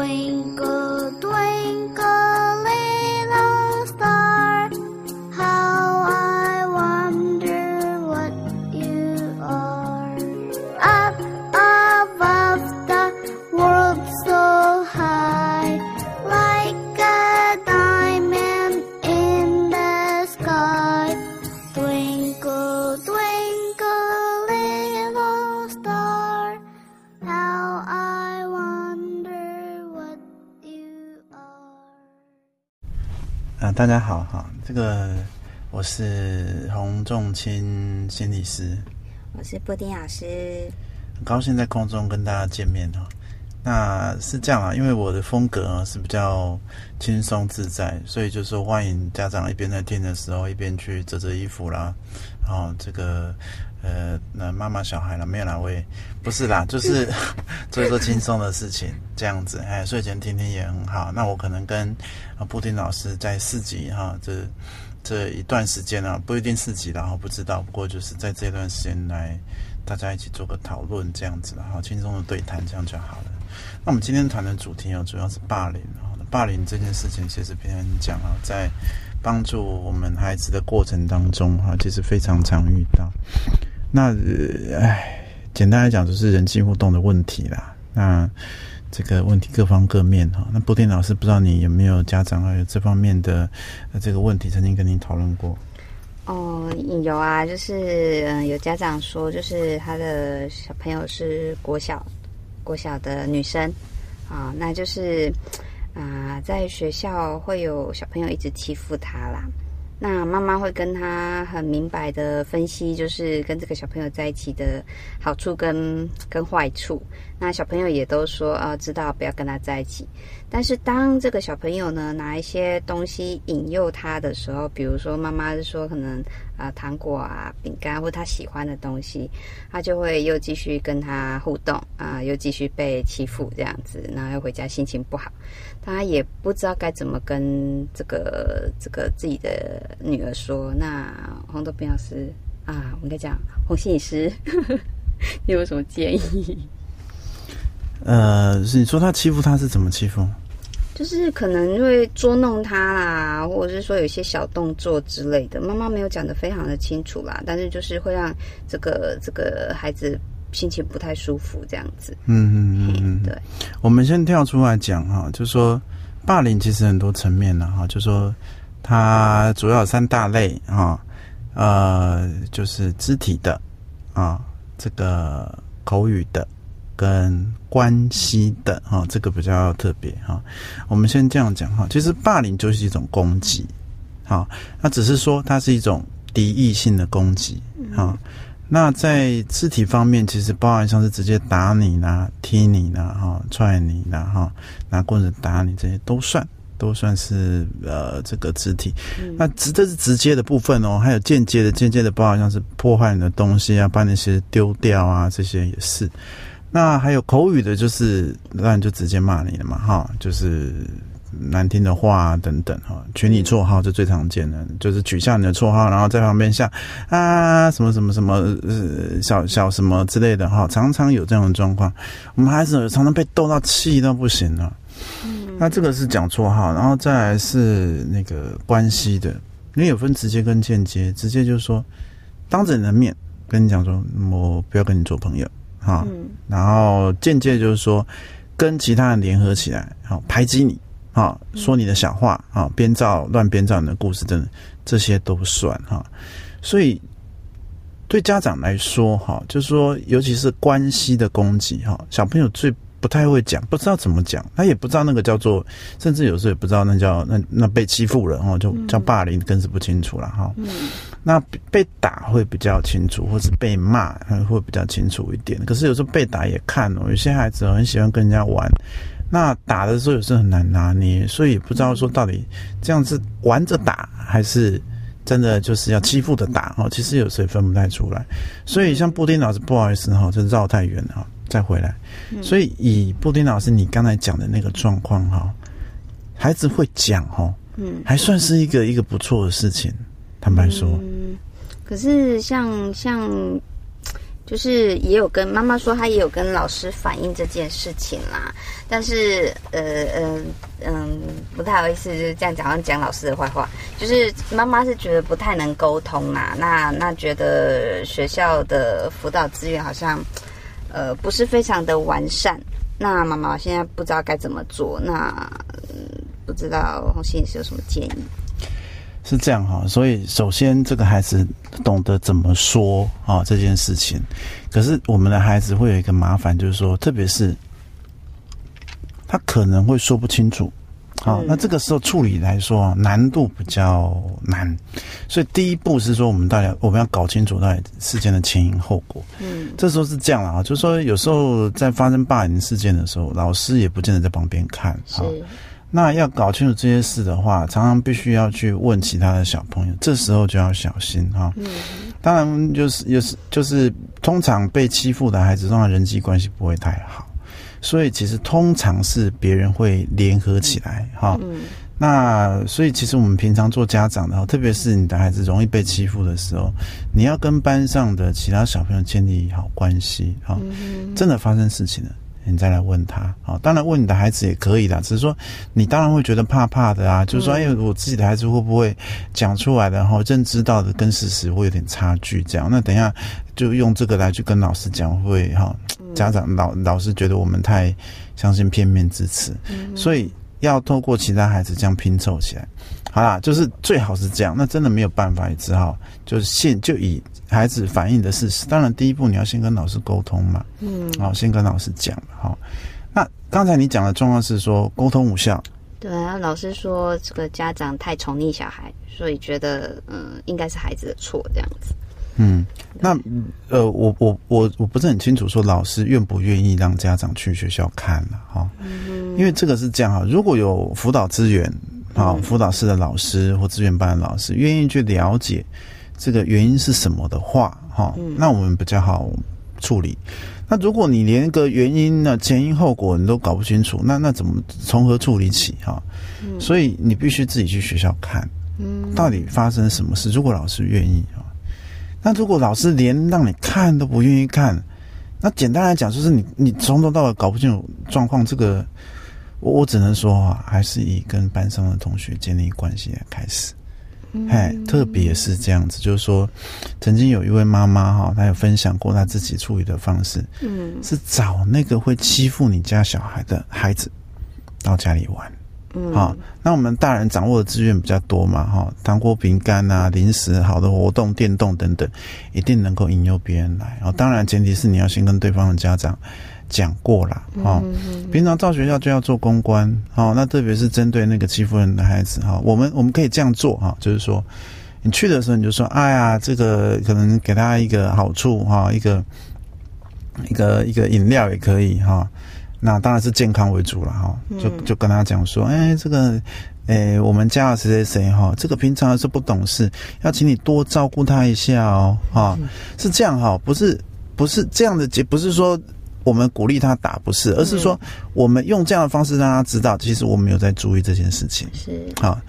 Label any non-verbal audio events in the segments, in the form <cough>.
quên cô 大家好哈，这个我是洪仲清心理师，我是布丁老师。很高兴在空中跟大家见面哈。那是这样啊，因为我的风格啊是比较轻松自在，所以就说欢迎家长一边在听的时候，一边去折折衣服啦，然后这个呃，那妈妈小孩了，没有哪位不是啦，就是 <laughs> 做一做轻松的事情，这样子，哎，睡前听听也很好。那我可能跟啊布丁老师在四级哈，这这一段时间啊，不一定四级然后不知道，不过就是在这段时间来大家一起做个讨论这样子，然后轻松的对谈，这样就好了。那我们今天谈的主题哦，主要是霸凌啊。霸凌这件事情，其实别人讲啊，在帮助我们孩子的过程当中哈，其实非常常遇到。那唉，简单来讲就是人际互动的问题啦。那这个问题各方各面哈。那布丁老师，不知道你有没有家长还有这方面的这个问题，曾经跟你讨论过？哦，有啊，就是嗯、有家长说，就是他的小朋友是国小国小的女生啊，那就是啊、在学校会有小朋友一直欺负她啦。那妈妈会跟他很明白的分析，就是跟这个小朋友在一起的好处跟跟坏处。那小朋友也都说，啊，知道不要跟他在一起。但是当这个小朋友呢拿一些东西引诱他的时候，比如说妈妈是说可能啊、糖果啊、饼干或他喜欢的东西，他就会又继续跟他互动啊、又继续被欺负这样子，然后又回家心情不好，他也不知道该怎么跟这个这个自己的女儿说。那红豆冰老师啊，我应该讲红心理师，你有什么建议？<laughs> 呃，是你说他欺负他是怎么欺负？就是可能会捉弄他啦，或者是说有一些小动作之类的，妈妈没有讲的非常的清楚啦，但是就是会让这个这个孩子心情不太舒服这样子。嗯嗯嗯嗯，对，我们先跳出来讲哈，就说霸凌其实很多层面的哈，就说它主要有三大类哈，呃，就是肢体的啊，这个口语的跟关系的哈，这个比较特别哈。我们先这样讲哈，其实霸凌就是一种攻击，好，那只是说它是一种敌意性的攻击啊。那在肢体方面，其实包含像是直接打你啦、踢你啦、哈、踹你啦、哈、拿棍子打你这些都算，都算是呃这个肢体。那直这是直接的部分哦，还有间接的，间接的包含像是破坏你的东西啊，把那些丢掉啊，这些也是。那还有口语的，就是当然就直接骂你了嘛，哈，就是难听的话啊等等哈，取你绰号这最常见的，就是取下你的绰号，然后在旁边像啊什么什么什么呃小小什么之类的哈，常常有这样的状况。我们孩子常常被逗到气到不行了。那这个是讲绰号，然后再来是那个关系的，因为有分直接跟间接，直接就是说当着你的面跟你讲说，我不要跟你做朋友，哈，然后间接就是说跟其他人联合起来，好排挤你，啊，说你的小话，啊，编造乱编造你的故事等等，这些都算哈。所以对家长来说，哈，就是说，尤其是关系的攻击，哈，小朋友最不太会讲，不知道怎么讲，他也不知道那个叫做，甚至有时候也不知道那叫那那被欺负了，哦，就叫霸凌，更是不清楚了，哈。那被打会比较清楚，或是被骂会比较清楚一点。可是有时候被打也看哦，有些孩子很喜欢跟人家玩，那打的时候有时候很难拿捏，所以不知道说到底这样子玩着打还是真的就是要欺负的打哦。其实有时候也分不太出来。所以像布丁老师，不好意思哈，这绕太远了哈，再回来。所以以布丁老师你刚才讲的那个状况哈，孩子会讲哈，嗯，还算是一个一个不错的事情。坦白说，嗯，可是像像就是也有跟妈妈说，她也有跟老师反映这件事情啦。但是呃呃嗯，不太好意思，就是这样讲讲老师的坏话。就是妈妈是觉得不太能沟通啦，那那觉得学校的辅导资源好像呃不是非常的完善。那妈妈现在不知道该怎么做，那不知道红心是有什么建议？是这样哈，所以首先这个孩子懂得怎么说啊这件事情，可是我们的孩子会有一个麻烦，就是说，特别是他可能会说不清楚，好，那这个时候处理来说难度比较难，所以第一步是说，我们大家我们要搞清楚到底事件的前因后果。嗯，这时候是这样了啊，就是说有时候在发生霸凌事件的时候，老师也不见得在旁边看，是。那要搞清楚这些事的话，常常必须要去问其他的小朋友，这时候就要小心哈。嗯，当然就是有时就是通常被欺负的孩子，通常人际关系不会太好，所以其实通常是别人会联合起来哈。嗯，那所以其实我们平常做家长的，特别是你的孩子容易被欺负的时候，你要跟班上的其他小朋友建立好关系哈。真的发生事情了。你再来问他啊，当然问你的孩子也可以的，只是说你当然会觉得怕怕的啊，就是说，哎，我自己的孩子会不会讲出来的，然后认知到的跟事实会有点差距，这样，那等一下就用这个来去跟老师讲，会哈，家长老老师觉得我们太相信片面之词，所以要透过其他孩子这样拼凑起来，好啦，就是最好是这样，那真的没有办法，也只好就是现就以。孩子反映的事实，当然第一步你要先跟老师沟通嘛，嗯，好，先跟老师讲好。那刚才你讲的状况是说沟通无效，对啊，老师说这个家长太宠溺小孩，所以觉得嗯应该是孩子的错这样子。嗯，那呃我我我我不是很清楚说老师愿不愿意让家长去学校看了哈，因为这个是这样哈，如果有辅导资源啊，辅导室的老师或资源班的老师愿意去了解。这个原因是什么的话，哈，那我们比较好处理。那如果你连个原因呢、前因后果你都搞不清楚，那那怎么从何处理起？哈，所以你必须自己去学校看，嗯，到底发生什么事。如果老师愿意啊，那如果老师连让你看都不愿意看，那简单来讲就是你你从头到尾搞不清楚状况。这个我我只能说啊，还是以跟班上的同学建立关系来开始。哎，特别是这样子，就是说，曾经有一位妈妈哈，她有分享过她自己处理的方式，嗯，是找那个会欺负你家小孩的孩子到家里玩，嗯，好，那我们大人掌握的资源比较多嘛，哈，糖果、饼干啊，零食、好的活动、电动等等，一定能够引诱别人来，哦，当然前提是你要先跟对方的家长。讲过了哈，平常到学校就要做公关哈，那特别是针对那个欺负人的孩子哈，我们我们可以这样做哈，就是说，你去的时候你就说，哎呀，这个可能给他一个好处哈，一个一个一个饮料也可以哈，那当然是健康为主了哈，就就跟他讲说，哎，这个，哎，我们家的谁谁谁哈，这个平常是不懂事，要请你多照顾他一下哦，哈，是这样哈，不是不是这样的结，不是说。我们鼓励他打不是，而是说我们用这样的方式让他知道，其实我们有在注意这件事情。是啊，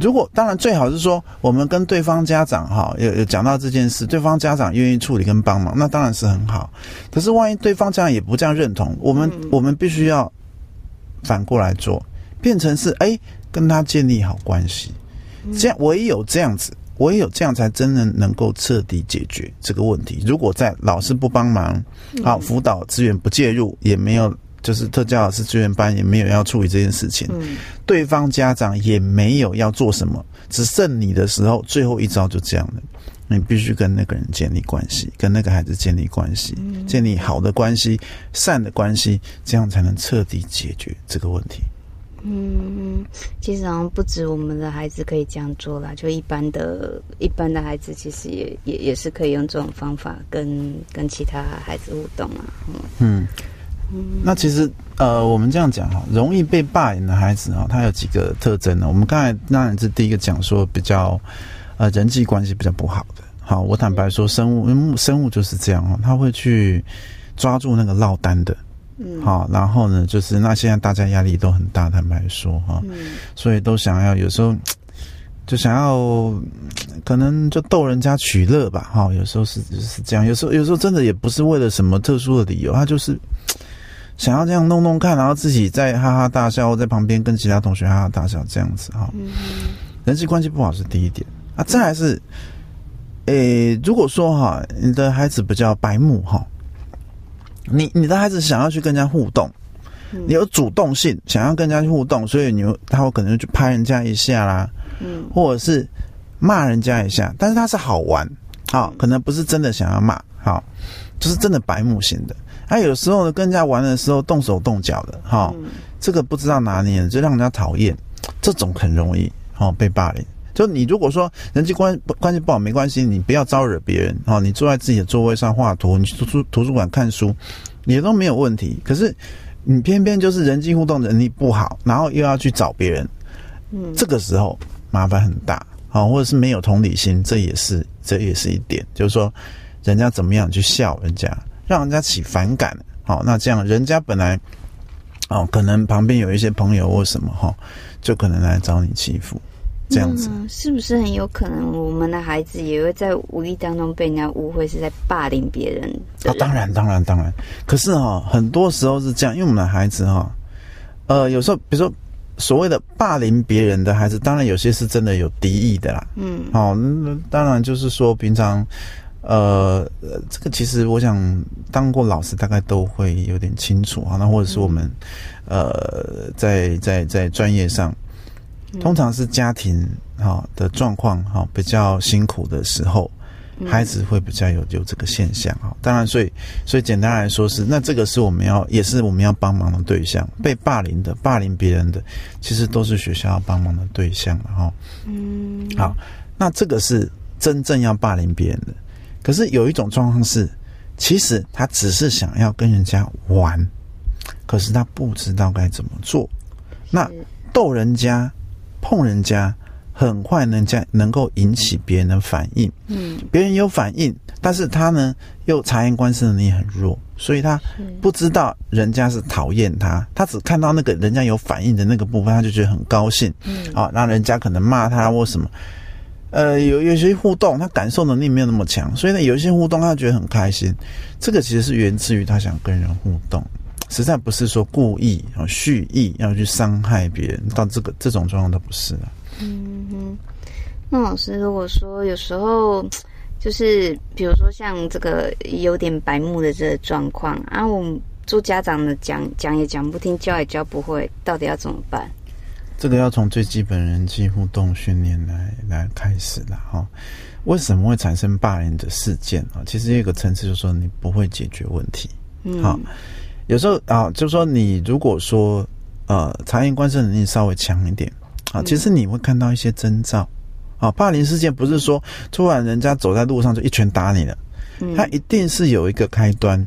如果当然最好是说我们跟对方家长哈有有讲到这件事，对方家长愿意处理跟帮忙，那当然是很好。可是万一对方家长也不这样认同，我们我们必须要反过来做，变成是哎跟他建立好关系，这样唯有这样子。唯有这样才真的能够彻底解决这个问题。如果在老师不帮忙，好辅导资源不介入，也没有就是特教老师资源班也没有要处理这件事情，对方家长也没有要做什么，只剩你的时候，最后一招就这样了。你必须跟那个人建立关系，跟那个孩子建立关系，建立好的关系、善的关系，这样才能彻底解决这个问题。嗯，其实好像不止我们的孩子可以这样做啦，就一般的、一般的孩子，其实也也也是可以用这种方法跟跟其他孩子互动啊。嗯嗯，那其实呃，我们这样讲哈，容易被霸凌的孩子哈，他有几个特征呢？我们刚才当然是第一个讲说比较呃人际关系比较不好的。好，我坦白说，生物生物就是这样哈，他会去抓住那个落单的。嗯，好，然后呢，就是那现在大家压力都很大，坦白说哈，所以都想要有时候就想要嗯可能就逗人家取乐吧，哈、有时候是是这样，有时候有时候真的也不是为了什么特殊的理由，他就是想要这样弄弄看，然后自己在哈哈大笑，在旁边跟其他同学哈哈大笑这样子哈、嗯。人际关系不好是第一点。啊，再来是，诶，如果说哈，你的孩子比较白目哈，你你的孩子想要去跟人家互动，嗯你有主动性，想要跟人家去互动，所以你会他会可能去拍人家一下啦，嗯或者是骂人家一下，但是他是好玩，好、可能不是真的想要骂，好、就是真的白目型的。他、有时候呢，跟人家玩的时候动手动脚的，哈、嗯这个不知道拿捏，就让人家讨厌，这种很容易哦被霸凌。就你如果说人际关关系不好没关系，你不要招惹别人哦，你坐在自己的座位上画图，你去图书图书馆看书，也都没有问题。可是你偏偏就是人际互动能力不好，然后又要去找别人，嗯这个时候麻烦很大啊、哦，或者是没有同理心，这也是这也是一点，就是说人家怎么样去笑人家，让人家起反感，好、那这样人家本来哦，可能旁边有一些朋友或什么哈、就可能来找你欺负，这样子。那是不是很有可能我们的孩子也会在无意当中被人家误会是在霸凌别人啊，人？当然，当然，当然。可是哈、很多时候是这样，因为我们的孩子哈、呃，有时候比如说所谓的霸凌别人的孩子，当然有些是真的有敌意的啦。嗯哦，那当然就是说平常，呃，呃这个其实我想当过老师，大概都会有点清楚啊。那或者是我们，呃，在在在专业上，通常是家庭哈、的状况哈、比较辛苦的时候，孩子会比较有有这个现象哈。当然，所以所以简单来说是，那这个是我们要也是我们要帮忙的对象，被霸凌的、霸凌别人的，其实都是学校要帮忙的对象了哈。嗯，好，那这个是真正要霸凌别人的。可是有一种状况是，其实他只是想要跟人家玩，可是他不知道该怎么做。那逗人家、碰人家，很快人家能够引起别人的反应。嗯别人有反应，但是他呢又察言观色能力很弱，所以他不知道人家是讨厌他，他只看到那个人家有反应的那个部分，他就觉得很高兴。嗯啊，让人家可能骂他或什么。呃，有有些互动，他感受能力没有那么强，所以呢，有一些互动他觉得很开心。这个其实是源自于他想跟人互动，实在不是说故意啊蓄意要去伤害别人，到这个这种状况都不是啊。嗯哼，那老师如果说有时候就是比如说像这个有点白目的这个状况啊，我们做家长的讲讲也讲不听，教也教不会，到底要怎么办？这个要从最基本人际互动训练来来开始了哈。为什么会产生霸凌的事件啊？其实有一个层次就是说你不会解决问题。嗯，好有时候啊，就是说你如果说呃察言观色能力稍微强一点啊，其实你会看到一些征兆。啊，霸凌事件不是说突然人家走在路上就一拳打你了，嗯它一定是有一个开端。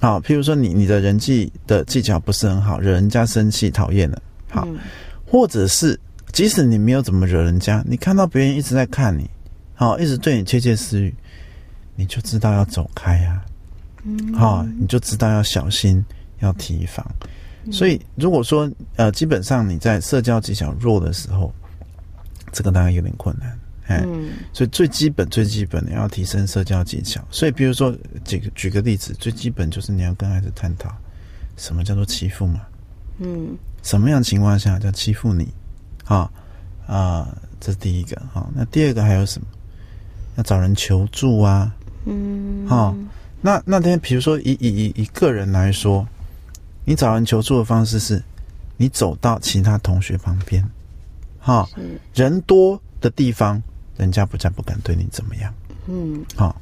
啊，譬如说你你的人际的技巧不是很好，惹人家生气讨厌了。好，嗯或者是即使你没有怎么惹人家，你看到别人一直在看你，好、一直对你窃窃私语，你就知道要走开啊，嗯好、你就知道要小心，要提防。所以如果说呃，基本上你在社交技巧弱的时候，这个当然有点困难，哎，嗯所以最基本最基本的要提升社交技巧。所以比如说举个举个例子，最基本就是你要跟孩子探讨什么叫做欺负嘛。嗯什么样情况下叫欺负你？啊啊，这是第一个哈、那第二个还有什么？要找人求助啊。嗯，哦那那天比如说以以以以个人来说，你找人求助的方式是，你走到其他同学旁边，哈、是人多的地方，人家不再不敢对你怎么样。嗯好、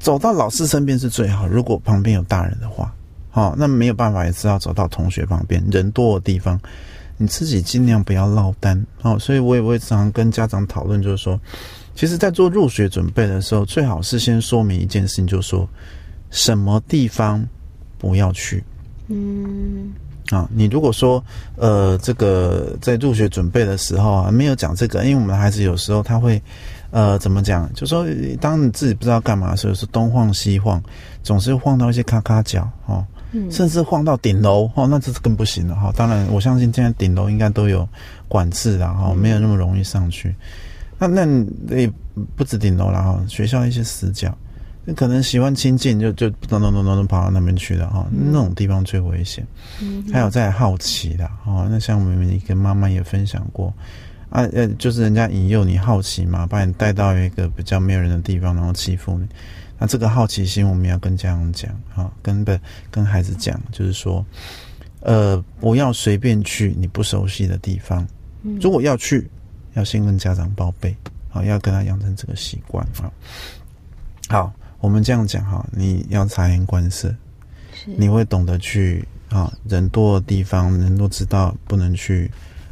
走到老师身边是最好。如果旁边有大人的话，好、那没有办法，也是要走到同学旁边人多的地方，你自己尽量不要落单。哦，所以我也会常常跟家长讨论，就是说，其实在做入学准备的时候，最好是先说明一件事情，就是说什么地方不要去。嗯啊，你如果说呃，这个在入学准备的时候啊，没有讲这个，因为我们的孩子有时候他会呃怎么讲，就说当你自己不知道干嘛的时候，是东晃西晃，总是晃到一些咔咔角哦，嗯甚至晃到顶楼哦，那这是更不行了哈。当然，我相信现在顶楼应该都有管制啦哈，没有那么容易上去。那那也不止顶楼了哈，学校一些死角，那可能喜欢亲近就就咚咚咚咚咚跑到那边去了哈，那种地方最危险。嗯还有在好奇的哦，那像我们一个妈妈也分享过啊，呃，就是人家引诱你好奇嘛，把你带到一个比较没有人的地方，然后欺负你。那这个好奇心，我们要跟家长讲啊，跟不跟孩子讲，就是说，呃，不要随便去你不熟悉的地方。如果要去，要先跟家长报备，好，要跟他养成这个习惯啊。好，我们这样讲哈，你要察言观色，你会懂得去啊，人多的地方，人都知道不能去，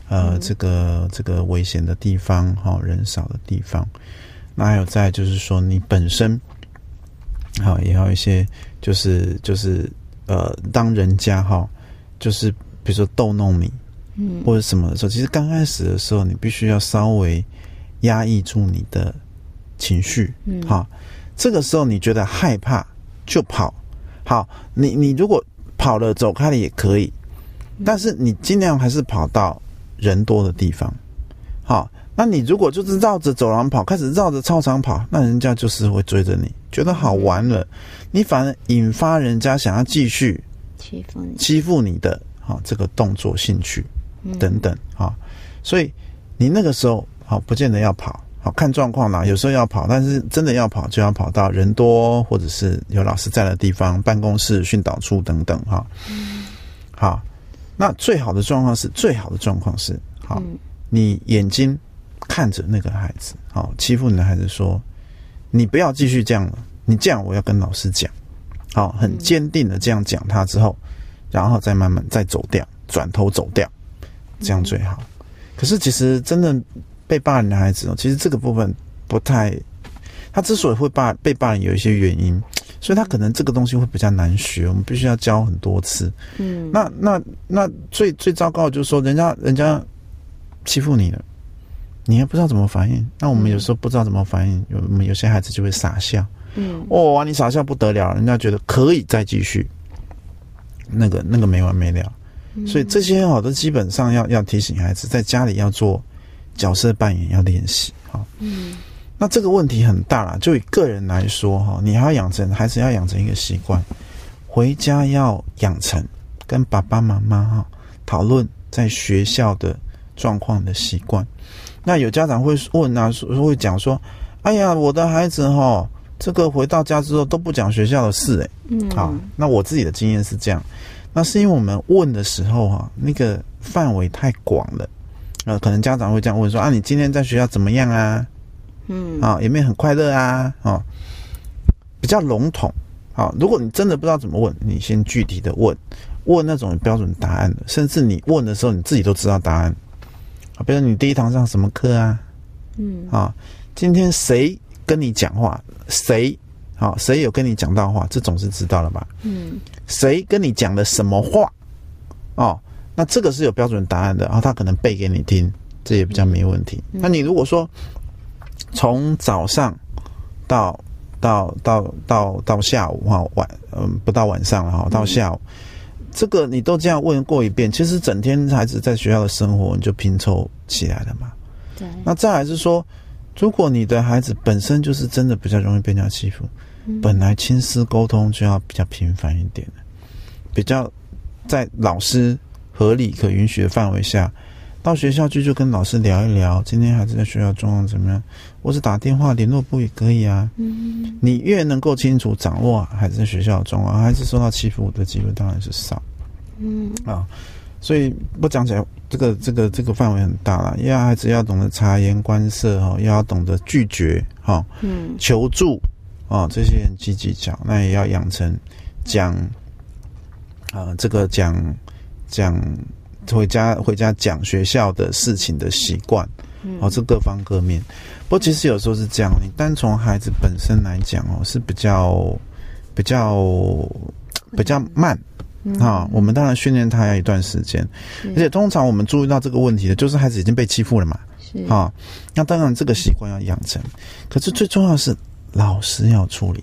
呃，这个这个危险的地方，哈、人少的地方。那还有再就是说，你本身，好、也要一些，就是就是呃，当人家哈、就是比如说逗弄你，嗯。或者什么的时候，其实刚开始的时候，你必须要稍微压抑住你的情绪，嗯。好，这个时候你觉得害怕就跑，好，你你如果跑了走开了也可以，但是你尽量还是跑到人多的地方，好，那你如果就是绕着走廊跑，开始绕着操场跑，那人家就是会追着你，觉得好玩了，你反而引发人家想要继续欺负你，欺负你的，好、这个动作兴趣。嗯。等等啊、所以你那个时候好、不见得要跑，好看状况啦。有时候要跑，但是真的要跑就要跑到人多或者是有老师在的地方，办公室、训导处等等哈。好，那最好的状况是，最好的状况是，好，嗯。你眼睛看着那个孩子，好欺负你的孩子说，你不要继续这样了，你这样我要跟老师讲，好，很坚定的这样讲他之后，然后再慢慢再走掉，转头走掉，这样最好。可是其实真的被霸凌的孩子哦，其实这个部分不太，他之所以会霸被霸凌有一些原因，所以他可能这个东西会比较难学，我们必须要教很多次。嗯，那那那最最糟糕的就是说，人家人家欺负你了，你还不知道怎么反应。那我们有时候不知道怎么反应，有我们有些孩子就会傻笑。嗯哦，你傻笑不得了，人家觉得可以再继续，那个那个没完没了。所以这些哦，都基本上要要提醒孩子，在家里要做角色扮演，要练习哈。嗯那这个问题很大啦，就以个人来说哈，你还要养成孩子要养成一个习惯，回家要养成跟爸爸妈妈哈讨论在学校的状况的习惯。那有家长会问啊，说会讲说，哎呀，我的孩子哈，这个回到家之后都不讲学校的事、诶。嗯，好，那我自己的经验是这样，那是因为我们问的时候哈、那个范围太广了，呃，可能家长会这样问说啊，你今天在学校怎么样啊？嗯啊，有没有很快乐啊？哦，比较笼统。好，如果你真的不知道怎么问，你先具体的问，问那种标准答案的，甚至你问的时候你自己都知道答案。啊，比如你第一堂上什么课啊？嗯啊，今天谁跟你讲话？谁？好、谁有跟你讲到话？这总是知道了吧？嗯谁跟你讲的什么话？哦，那这个是有标准答案的，然后他可能背给你听，这也比较没问题。那你如果说从早上到到到到到下午哈晚嗯不到晚上了哈到下午，这个你都这样问过一遍，其实整天孩子在学校的生活你就拼凑起来了嘛。对，那再来是说，如果你的孩子本身就是真的比较容易被人家欺负，本来亲师沟通就要比较频繁一点比较在老师合理可允许的范围下，到学校去就跟老师聊一聊，今天孩子在学校状况怎么样，或是打电话联络部也可以啊。嗯你越能够清楚掌握孩子在学校的状况，孩子受到欺负的机会当然是少。嗯啊，所以不讲起来，这个这个这个范围很大了。要孩子要懂得察言观色哈，又要懂得拒绝哈、嗯求助啊，这些人积极讲，那也要养成讲啊这个讲讲回家回家讲学校的事情的习惯。嗯哦，这各方各面。不过其实有时候是这样，你单从孩子本身来讲哦，是比较比较比较慢啊、我们当然训练他要一段时间，而且通常我们注意到这个问题的，就是孩子已经被欺负了嘛，是啊、那当然这个习惯要养成。可是最重要的是老师要处理，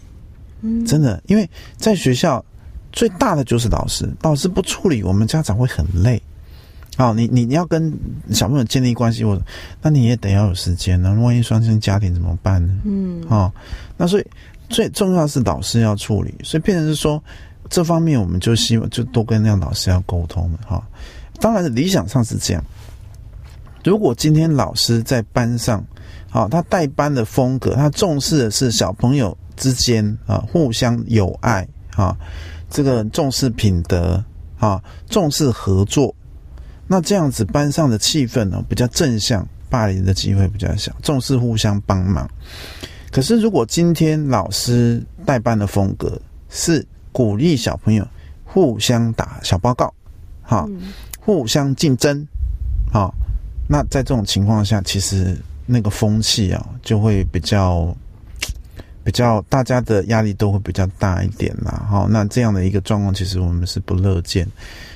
嗯真的，因为在学校最大的就是老师，老师不处理，我们家长会很累。好，你你你要跟小朋友建立关系，我那你也得要有时间呢。万一双亲家庭怎么办呢？嗯，哦，那所以最重要是老师要处理，所以变成是说这方面我们就希望就多跟那样老师要沟通的哈。当然理想上是这样，如果今天老师在班上，好，他带班的风格，他重视的是小朋友之间啊互相友爱啊，这个重视品德啊，重视合作。那这样子班上的气氛呢比较正向，霸凌的机会比较小，重视互相帮忙。可是如果今天老师带班的风格是鼓励小朋友互相打小报告，哈，互相竞争，好，那在这种情况下，其实那个风气啊就会比较。比较大家的压力都会比较大一点啦，哈，那这样的一个状况，其实我们是不乐见，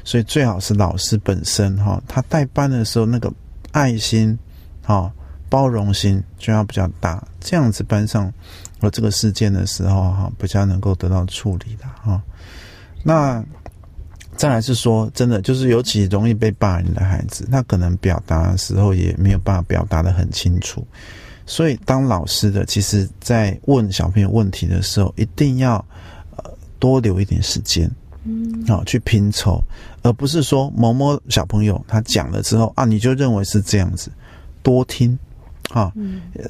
所以最好是老师本身哈，他带班的时候那个爱心，哈，包容心就要比较大，这样子班上有这个事件的时候哈，比较能够得到处理的哈。那再来是说，真的就是尤其容易被霸凌的孩子，他可能表达的时候也没有办法表达的很清楚。所以，当老师的，其实在问小朋友问题的时候，一定要呃多留一点时间，嗯，好去拼凑，而不是说某某小朋友他讲了之后啊，你就认为是这样子，多听，啊，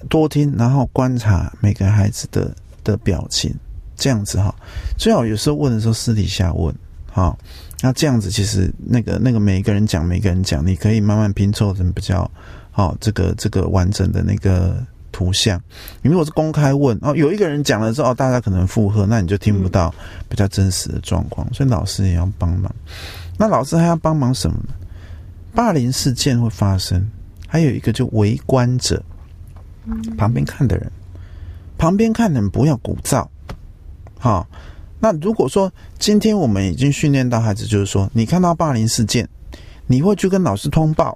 多听，然后观察每个孩子的的表情，这样子哈，最好有时候问的时候私底下问，好，那这样子其实那个那个每一个人讲，每个人讲，你可以慢慢拼凑成比较。好，这个这个完整的那个图像，你如果是公开问哦，有一个人讲了之后，大家可能附和，那你就听不到比较真实的状况，所以老师也要帮忙。那老师还要帮忙什么呢？霸凌事件会发生，还有一个就围观者，旁边看的人，旁边看的人不要鼓噪。好，那如果说今天我们已经训练到孩子，就是说你看到霸凌事件，你会去跟老师通报。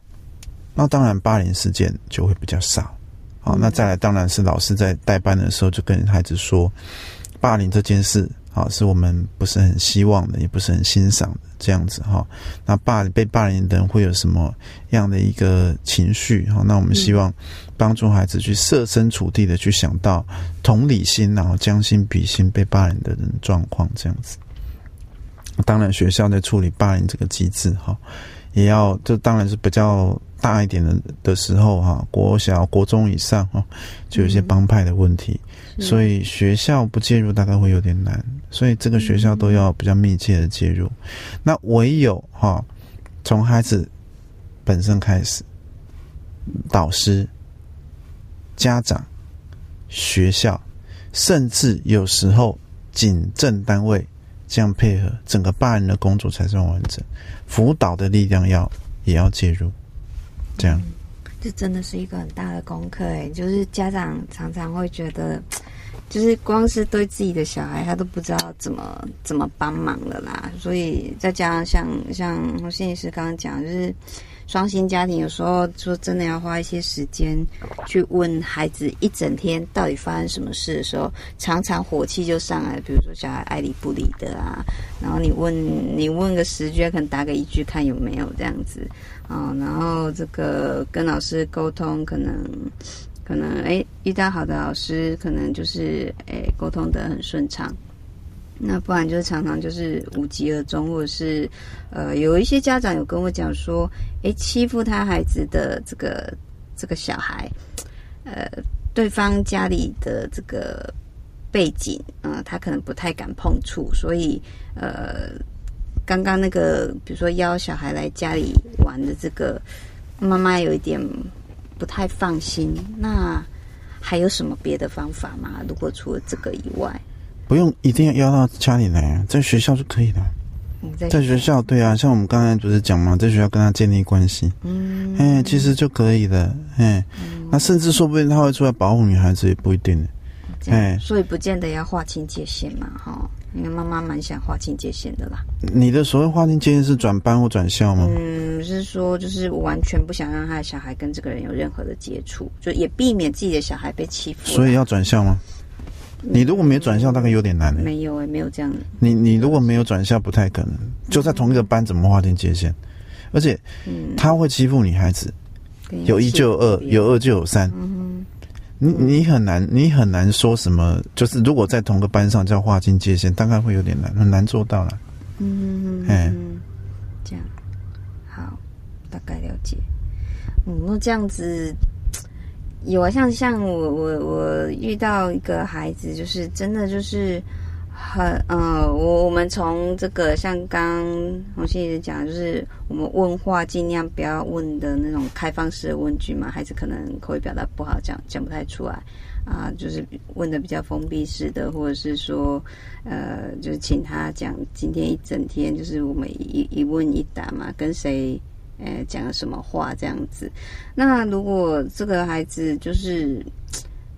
那当然，霸凌事件就会比较少。好，那再来，当然是老师在代班的时候就跟孩子说，霸凌这件事，好，是我们不是很希望的，也不是很欣赏的这样子哈。那霸被霸凌的人会有什么样的一个情绪？哈，那我们希望帮助孩子去设身处地的去想到同理心，然后将心比心被霸凌的人状况这样子。当然，学校在处理霸凌这个机制，哈。也要，这当然是比较大一点的的时候哈，国小、国中以上哈，就有些帮派的问题，所以学校不介入大概会有点难，所以这个学校都要比较密切的介入。那唯有哈，从孩子本身开始，导师、家长、学校，甚至有时候警政单位。这样配合整个办案的工作才算完整，辅导的力量要也要介入，这样，这真的是一个很大的功课哎，就是家长常常会觉得，<tsk> 就是光是对自己的小孩，他都不知道怎么怎么帮忙了啦，所以再加上像像我心理师刚刚讲，就是。双薪家庭有时候说真的要花一些时间去问孩子一整天到底发生什么事的时候，常常火气就上来。比如说小孩爱理不理的啊，然后你问你问个十句，可能答个一句看有没有这样子啊。然后这个跟老师沟通，可能可能哎遇到好的老师，可能就是哎沟通的很顺畅。那不然就是常常就是无疾而终，或者是，呃，有一些家长有跟我讲说，诶，欺负他孩子的这个这个小孩，呃，对方家里的这个背景，呃，他可能不太敢碰触，所以，呃，刚刚那个比如说邀小孩来家里玩的这个妈妈有一点不太放心。那还有什么别的方法吗？如果除了这个以外？不用一定要邀到家里来啊，在学校就可以了。在学校，对啊，像我们刚才不是讲嘛，在学校跟他建立关系，嗯，哎，其实就可以了，哎，那甚至说不定他会出来保护女孩子，也不一定，哎，所以不见得要划清界限嘛，哈，因为妈妈蛮想划清界限的啦。你的所谓划清界限是转班或转校吗？嗯，是说就是完全不想让他的小孩跟这个人有任何的接触，就也避免自己的小孩被欺负。所以要转校吗？你如果没有转校，大概有点难、欸。没有哎、没有这样，你你如果没有转校，不太可能。就在同一个班，怎么划定界限？而且嗯，他会欺负女孩子，有一就有二，有二就有三。嗯你你很难，你很难说什么。就是如果在同个班上叫划清界限，大概会有点难，很难做到了。嗯嗯哎嗯，这样好，大概了解。嗯，那这样子有啊，像像我我我遇到一个孩子，就是真的就是很呃，我我们从这个像刚洪信也讲，就是我们问话尽量不要问的那种开放式的问句嘛，孩子可能口语表达不好，讲讲不太出来啊，就是问的比较封闭式的，或者是说呃，就是请他讲今天一整天，就是我们一一问一答嘛，跟谁呃讲了什么话这样子。那如果这个孩子就是，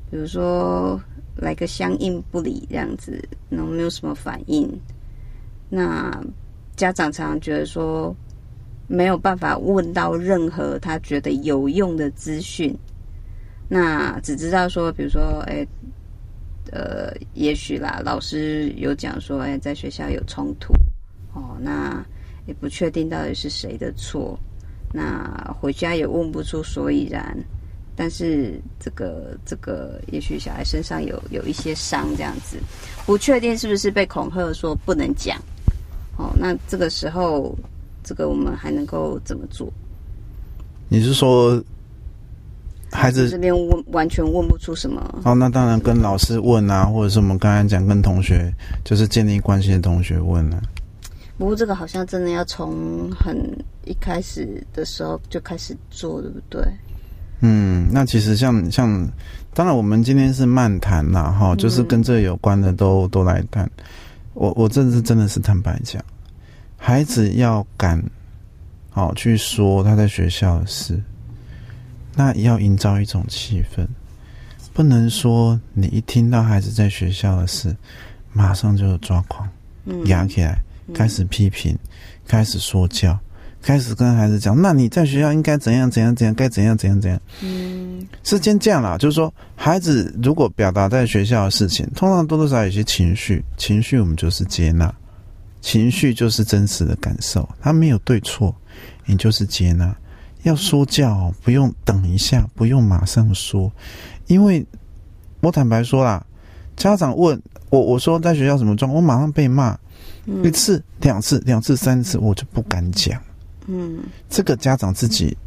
比如说来个相应不理这样子，然后没有什么反应，那家长常常觉得说没有办法问到任何他觉得有用的资讯，那只知道说，比如说，哎，呃，也许啦，老师有讲说，哎，在学校有冲突，哦，那也不确定到底是谁的错，那回家也问不出所以然，但是这个这个，也许小孩身上有有一些伤，这样子，不确定是不是被恐吓说不能讲，哦，那这个时候，这个我们还能够怎么做？你是说孩子这边问完全问不出什么，哦，那当然跟老师问啊，或者是我们刚刚讲跟同学，就是建立关系的同学问啊。不过这个好像真的要从很一开始的时候就开始做，对不对？嗯，那其实像像，当然我们今天是漫谈啦，哈，就是跟这有关的都都来谈。我我这是真的是坦白讲，孩子要敢好去说他在学校的事，那要营造一种气氛，不能说你一听到孩子在学校的事，马上就抓狂，嗯，压起来，开始批评，开始说教，开始跟孩子讲，那你在学校应该怎样怎样怎样，该怎样怎样怎样。嗯是先这样啦，就是说，孩子如果表达在学校的事情，通常多多少少有些情绪，情绪我们就是接纳，情绪就是真实的感受，他没有对错，你就是接纳。要说教哦，不用等一下，不用马上说，因为我坦白说啦，家长问我，我说在学校什么状况，我马上被骂，嗯一次、两次、两次、三次，我就不敢讲。嗯这个家长自己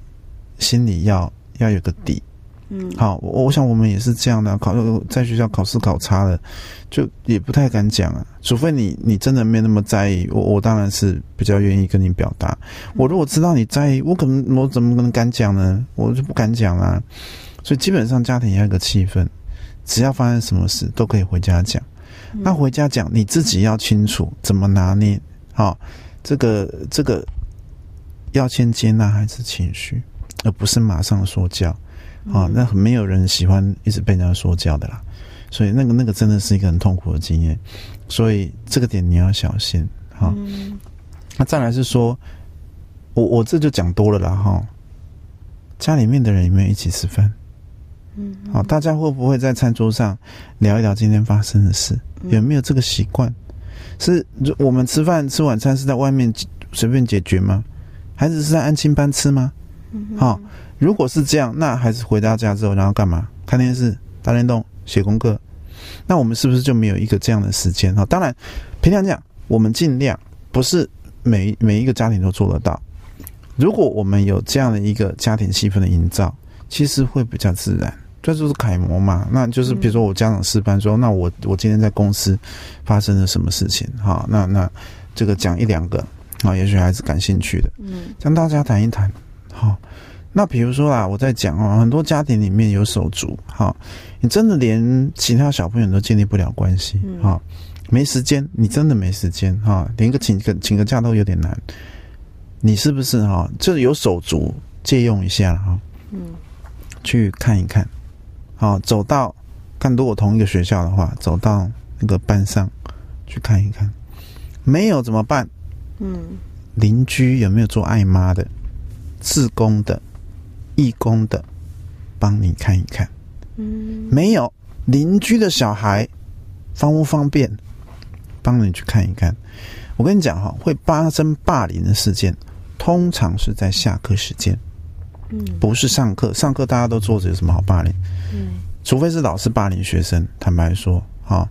心里要要有个底。嗯，好，我我想我们也是这样的啊，考在学校考试考差了，就也不太敢讲啊。除非你你真的没那么在意，我我当然是比较愿意跟你表达。我如果知道你在意，我可能我怎么可能敢讲呢？我就不敢讲啊。所以基本上家庭要有一个气氛，只要发生什么事都可以回家讲。那回家讲你自己要清楚怎么拿捏。好，这个这个要先接纳孩子情绪，而不是马上说教。啊、那很没有人喜欢一直被人家说教的啦，所以那个那个真的是一个很痛苦的经验，所以这个点你要小心。好、嗯那再来是说，我我这就讲多了啦哈。家里面的人有没有一起吃饭？嗯，好，大家会不会在餐桌上聊一聊今天发生的事？有没有这个习惯？是我们吃饭吃晚餐是在外面随便解决吗？孩子是在安亲班吃吗？好、如果是这样，那孩子回到家之后，然后干嘛？看电视、打电动、写功课。那我们是不是就没有一个这样的时间？哈，当然，平常讲，我们尽量不是每每一个家庭都做得到。如果我们有这样的一个家庭气氛的营造，其实会比较自然。这就是楷模嘛。那就是比如说我家长示范说，那我我今天在公司发生了什么事情？哈，那那这个讲一两个啊，也许孩子感兴趣的，嗯跟大家谈一谈。好，那比如说啦，我在讲哦，很多家庭里面有手足，哈，你真的连其他小朋友都建立不了关系，嗯哈、没时间，你真的没时间哈，连个请个请个假都有点难。你是不是哈？这有手足借用一下哈，嗯去看一看，好，走到看如果同一个学校的话，走到那个班上去看一看，没有怎么办？嗯邻居有没有做爱妈的、自工的、义工的，帮你看一看。嗯没有，邻居的小孩方不方便？帮你去看一看。我跟你讲哈，会发生霸凌的事件，通常是在下课时间，嗯不是上课。上课大家都坐着，有什么好霸凌？嗯除非是老师霸凌学生。坦白说，哈、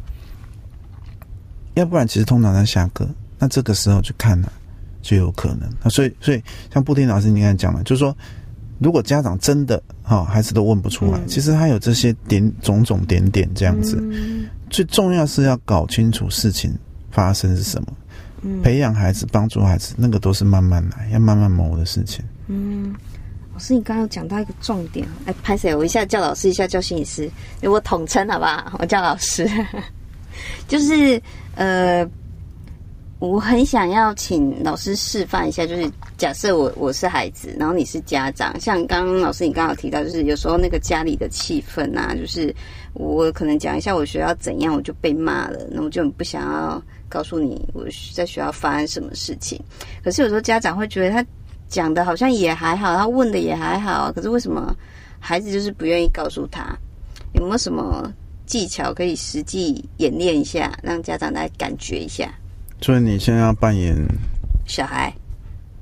要不然其实通常在下课，那这个时候去看呢、就有可能。那所以，所以像布丁老师你刚才讲了，就是说，如果家长真的哈、孩子都问不出来，嗯其实他有这些点种种点点这样子。嗯最重要是要搞清楚事情发生是什么，嗯培养孩子、帮助孩子，那个都是慢慢来，要慢慢磨的事情。嗯。老师，你刚刚有讲到一个重点，哎，拍谁？我一下叫老师，一下叫心理师，我统称好不好？我叫老师，<laughs> 就是呃，我很想要请老师示范一下，就是假设我我是孩子，然后你是家长，像刚刚老师你刚好提到，就是有时候那个家里的气氛啊，就是我可能讲一下我学校怎样，我就被骂了，那我就不想要告诉你我在学校发生什么事情。可是有时候家长会觉得他讲的好像也还好，他问的也还好，可是为什么孩子就是不愿意告诉他？有没有什么技巧可以实际演练一下，让家长来感觉一下？所以你现在要扮演小孩，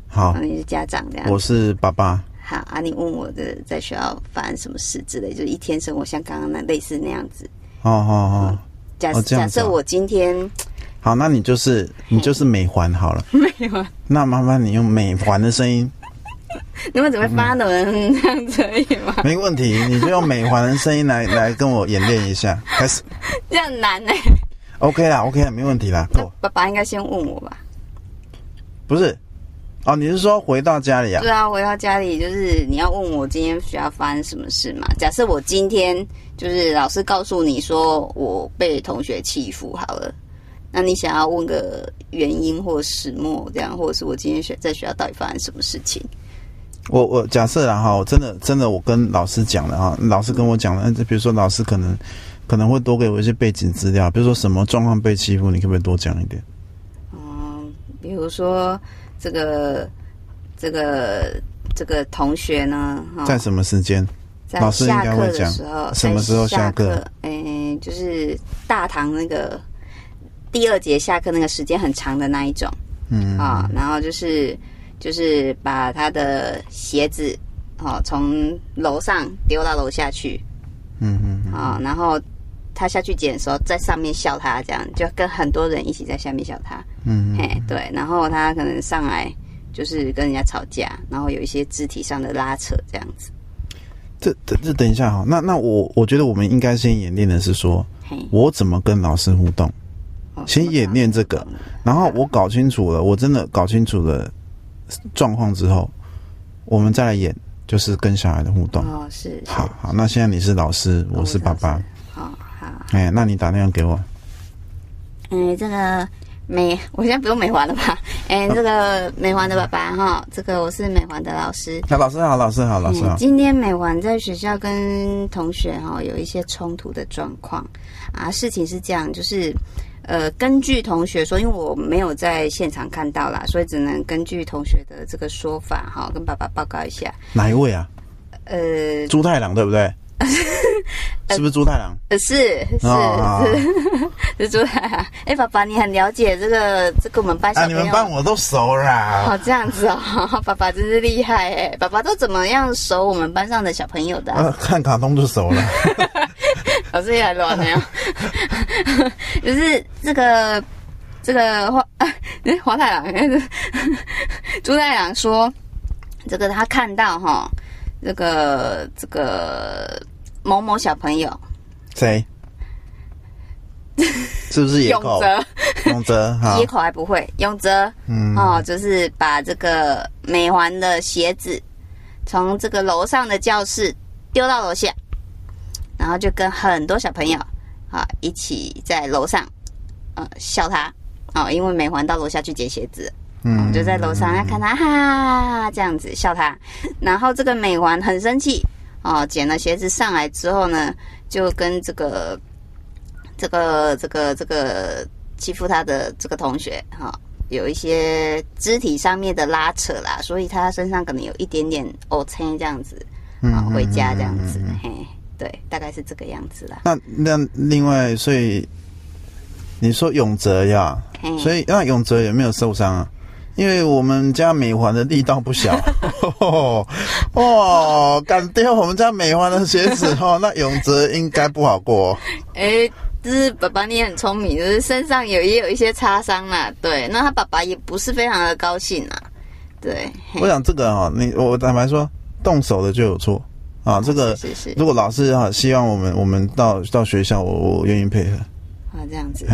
好。啊，，你是家长这样。我是爸爸，好啊，你问我的在学校发生什么事之类，就是一天生活像刚刚那类似那样子。哦哦哦，假、假设我今天好，那你就是你就是美环好了。<laughs> 美环，那麻烦你用美环的声音，你们怎么会发的人这样子而已吗？没问题，你就用美环的声音来来跟我演练一下，开始。<laughs> 这样很难哎、，OK 啦，OK 啦，没问题啦，够，爸爸应该先问我吧。不是，哦，你是说回到家里啊对？啊，回到家里就是你要问我今天学校发生什么事嘛？假设我今天就是老师告诉你说我被同学欺负好了，那你想要问个原因或始末这样，或者是我今天学在学校到底发生什么事情？我我假设啦哈，我真的真的我跟老师讲了哈，老师跟我讲了，嗯比如说老师可能可能会多给我一些背景资料，比如说什么状况被欺负，你可不可以多讲一点？嗯，比如说这个这个这个同学呢，哈在什么时间？在老师应该会讲时候，什么时候下课课？诶、就是大堂那个第二节下课那个时间很长的那一种嗯啊，然后就是就是把他的鞋子哦从楼上丢到楼下去嗯嗯嗯，啊，然后他下去捡的时候在上面笑他，这样就跟很多人一起在下面笑他，嗯嗯嘿，对，然后他可能上来就是跟人家吵架，然后有一些肢体上的拉扯这样子，这这这等一下哈，那那我我觉得我们应该先演练的是说，我怎么跟老师互动，哦先演练这个，然后我搞清楚了，我真的搞清楚了状况之后，我们再来演，就是跟小孩的互动。哦，是，是好好，那现在你是老师，我是爸爸，，哎，那你打电话给我，嗯，这个美，我现在不用美环了吧？哎，这个美环的爸爸哈，这个我是美环的老师。那老师好，老师好，老师好嗯，，今天美环在学校跟同学哈有一些冲突的状况啊，事情是这样，就是呃，根据同学说，因为我没有在现场看到啦，所以只能根据同学的这个说法哈，跟爸爸报告一下。哪一位啊？呃，朱太郎对不对？<laughs> 是不是猪太郎？呃是是哦是 <laughs> 是朱太郎。哎，爸爸，你很了解这个这个我们班小啊，朋友。你们班我都熟啦。哦，这样子哦，<laughs> 爸爸真是厉害哎！爸爸都怎么样熟我们班上的小朋友的啊、啊，看卡通就熟了。老师也来乱没有？就是这个这个花啊，华太郎，朱太郎说，这个他看到哈，这个这个某某小朋友。谁？<laughs> 是不是野永口？泽，永泽，好野，口还不会，永泽嗯，哦，就是把这个美环的鞋子从这个楼上的教室丢到楼下，然后就跟很多小朋友啊一起在楼上呃笑他。哦，因为美环到楼下去捡鞋子，嗯。我就在楼上要看他哈这样子笑他，然后这个美环很生气哦，捡了鞋子上来之后呢，就跟这个这个这个这个欺负他的这个同学哈、有一些肢体上面的拉扯啦，所以他身上可能有一点点 O C 这样子啊、嗯回家这样子，嗯嗯嗯嗯嘿，对，大概是这个样子啦。那那另外，所以你说永泽呀，嘿所以那永泽有没有受伤啊？因为我们家美环的力道不小，<laughs> 哦，敢丢我们家美环的鞋子哦，那永泽应该不好过、哦。<laughs> 哎，就是爸爸你也很聪明，就是身上有也有一些擦伤啦，对，那他爸爸也不是非常的高兴啊，对，我想这个哈、你我坦白说，动手的就有错啊。这个是是是如果老师哈、希望我们我们到到学校，我我愿意配合。啊这样子。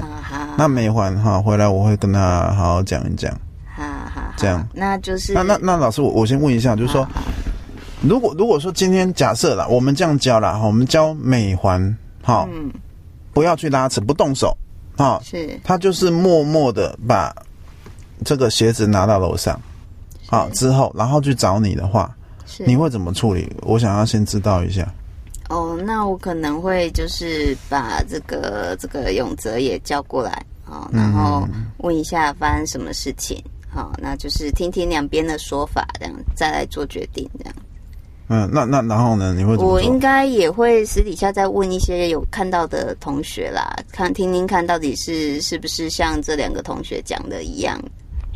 好好，那美环哈、回来我会跟他好好讲一讲。好好好，这样。那就是那那那老师，我我先问一下，就是说，如果如果说今天假设啦，我们这样教啦，哈，我们教美环，哈，嗯。不要去拉扯，不动手，哈，是。他就是默默的把这个鞋子拿到楼上，好之后，然后去找你的话，你会怎么处理？我想要先知道一下。哦，那我可能会就是把这个这个永泽也叫过来哦，然后问一下发生什么事情，好、那就是听听两边的说法，这样再来做决定，这样。嗯，那那然后呢？你会？我应该也会私底下再问一些有看到的同学啦，看听听看到底是是不是像这两个同学讲的一样，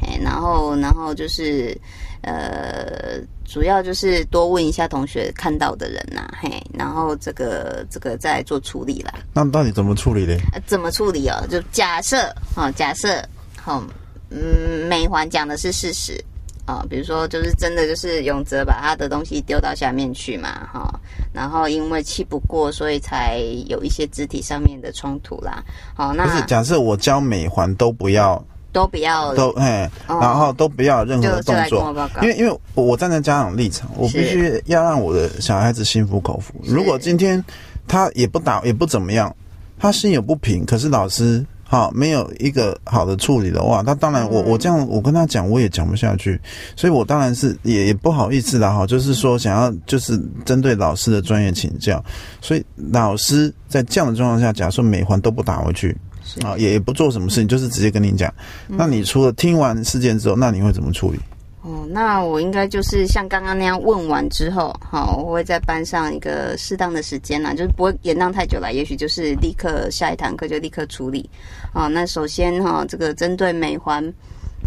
嘿，然后然后就是呃，主要就是多问一下同学看到的人呐、嘿，然后这个这个再做处理啦。那到底怎么处理嘞？呃怎么处理哦？就假设哦，假设哦，嗯，美环讲的是事实哦，比如说就是真的就是永泽把他的东西丢到下面去嘛，哈、然后因为气不过，所以才有一些肢体上面的冲突啦。好、那假设我教美环都不要，都不要都哎，哦。然后都不要任何的动作，因，为因为我我站在家长立场，我必须要让我的小孩子心服口服。如果今天他也不打也不怎么样，他心有不平，可是老师哈没有一个好的处理的话，他当然我我这样我跟他讲我也讲不下去，所以我当然是也也不好意思啦哈，就是说想要就是针对老师的专业请教，所以老师在这样的状况下，假设每环都不打回去。是啊，也也不做什么事情，就是直接跟你讲。那你除了听完事件之后，那你会怎么处理？哦，那我应该就是像刚刚那样问完之后，好，我会在班上一个适当的时间啦，就是不会延宕太久了，也许就是立刻下一堂课就立刻处理。哦，那首先哈、这个针对美环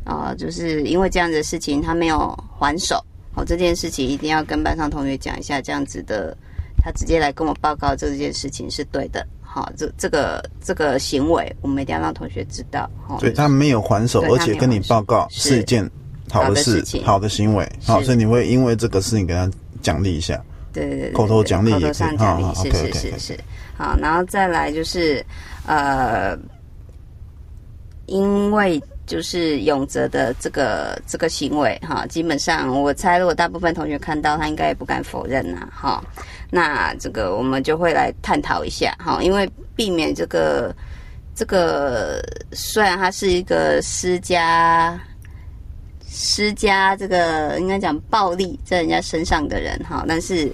啊、就是因为这样子的事情他没有还手，哦，这件事情一定要跟班上同学讲一下，这样子的，他直接来跟我报告这件事情是对的。好，这这个这个行为，我们一定要让同学知道。哦，所以他没有还手，而且跟你报告是一件好的事好的行为。好，所以你会因为这个事情给他奖励一下。对对对对，口头奖励也可以口头上奖励好好是 OK，OK，是是是。好，然后再来就是呃，因为就是永泽的这个这个行为哈，基本上我猜，如果大部分同学看到，他应该也不敢否认呐哈。那这个我们就会来探讨一下哈，因为避免这个这个虽然他是一个施加施加这个应该讲暴力在人家身上的人哈，但是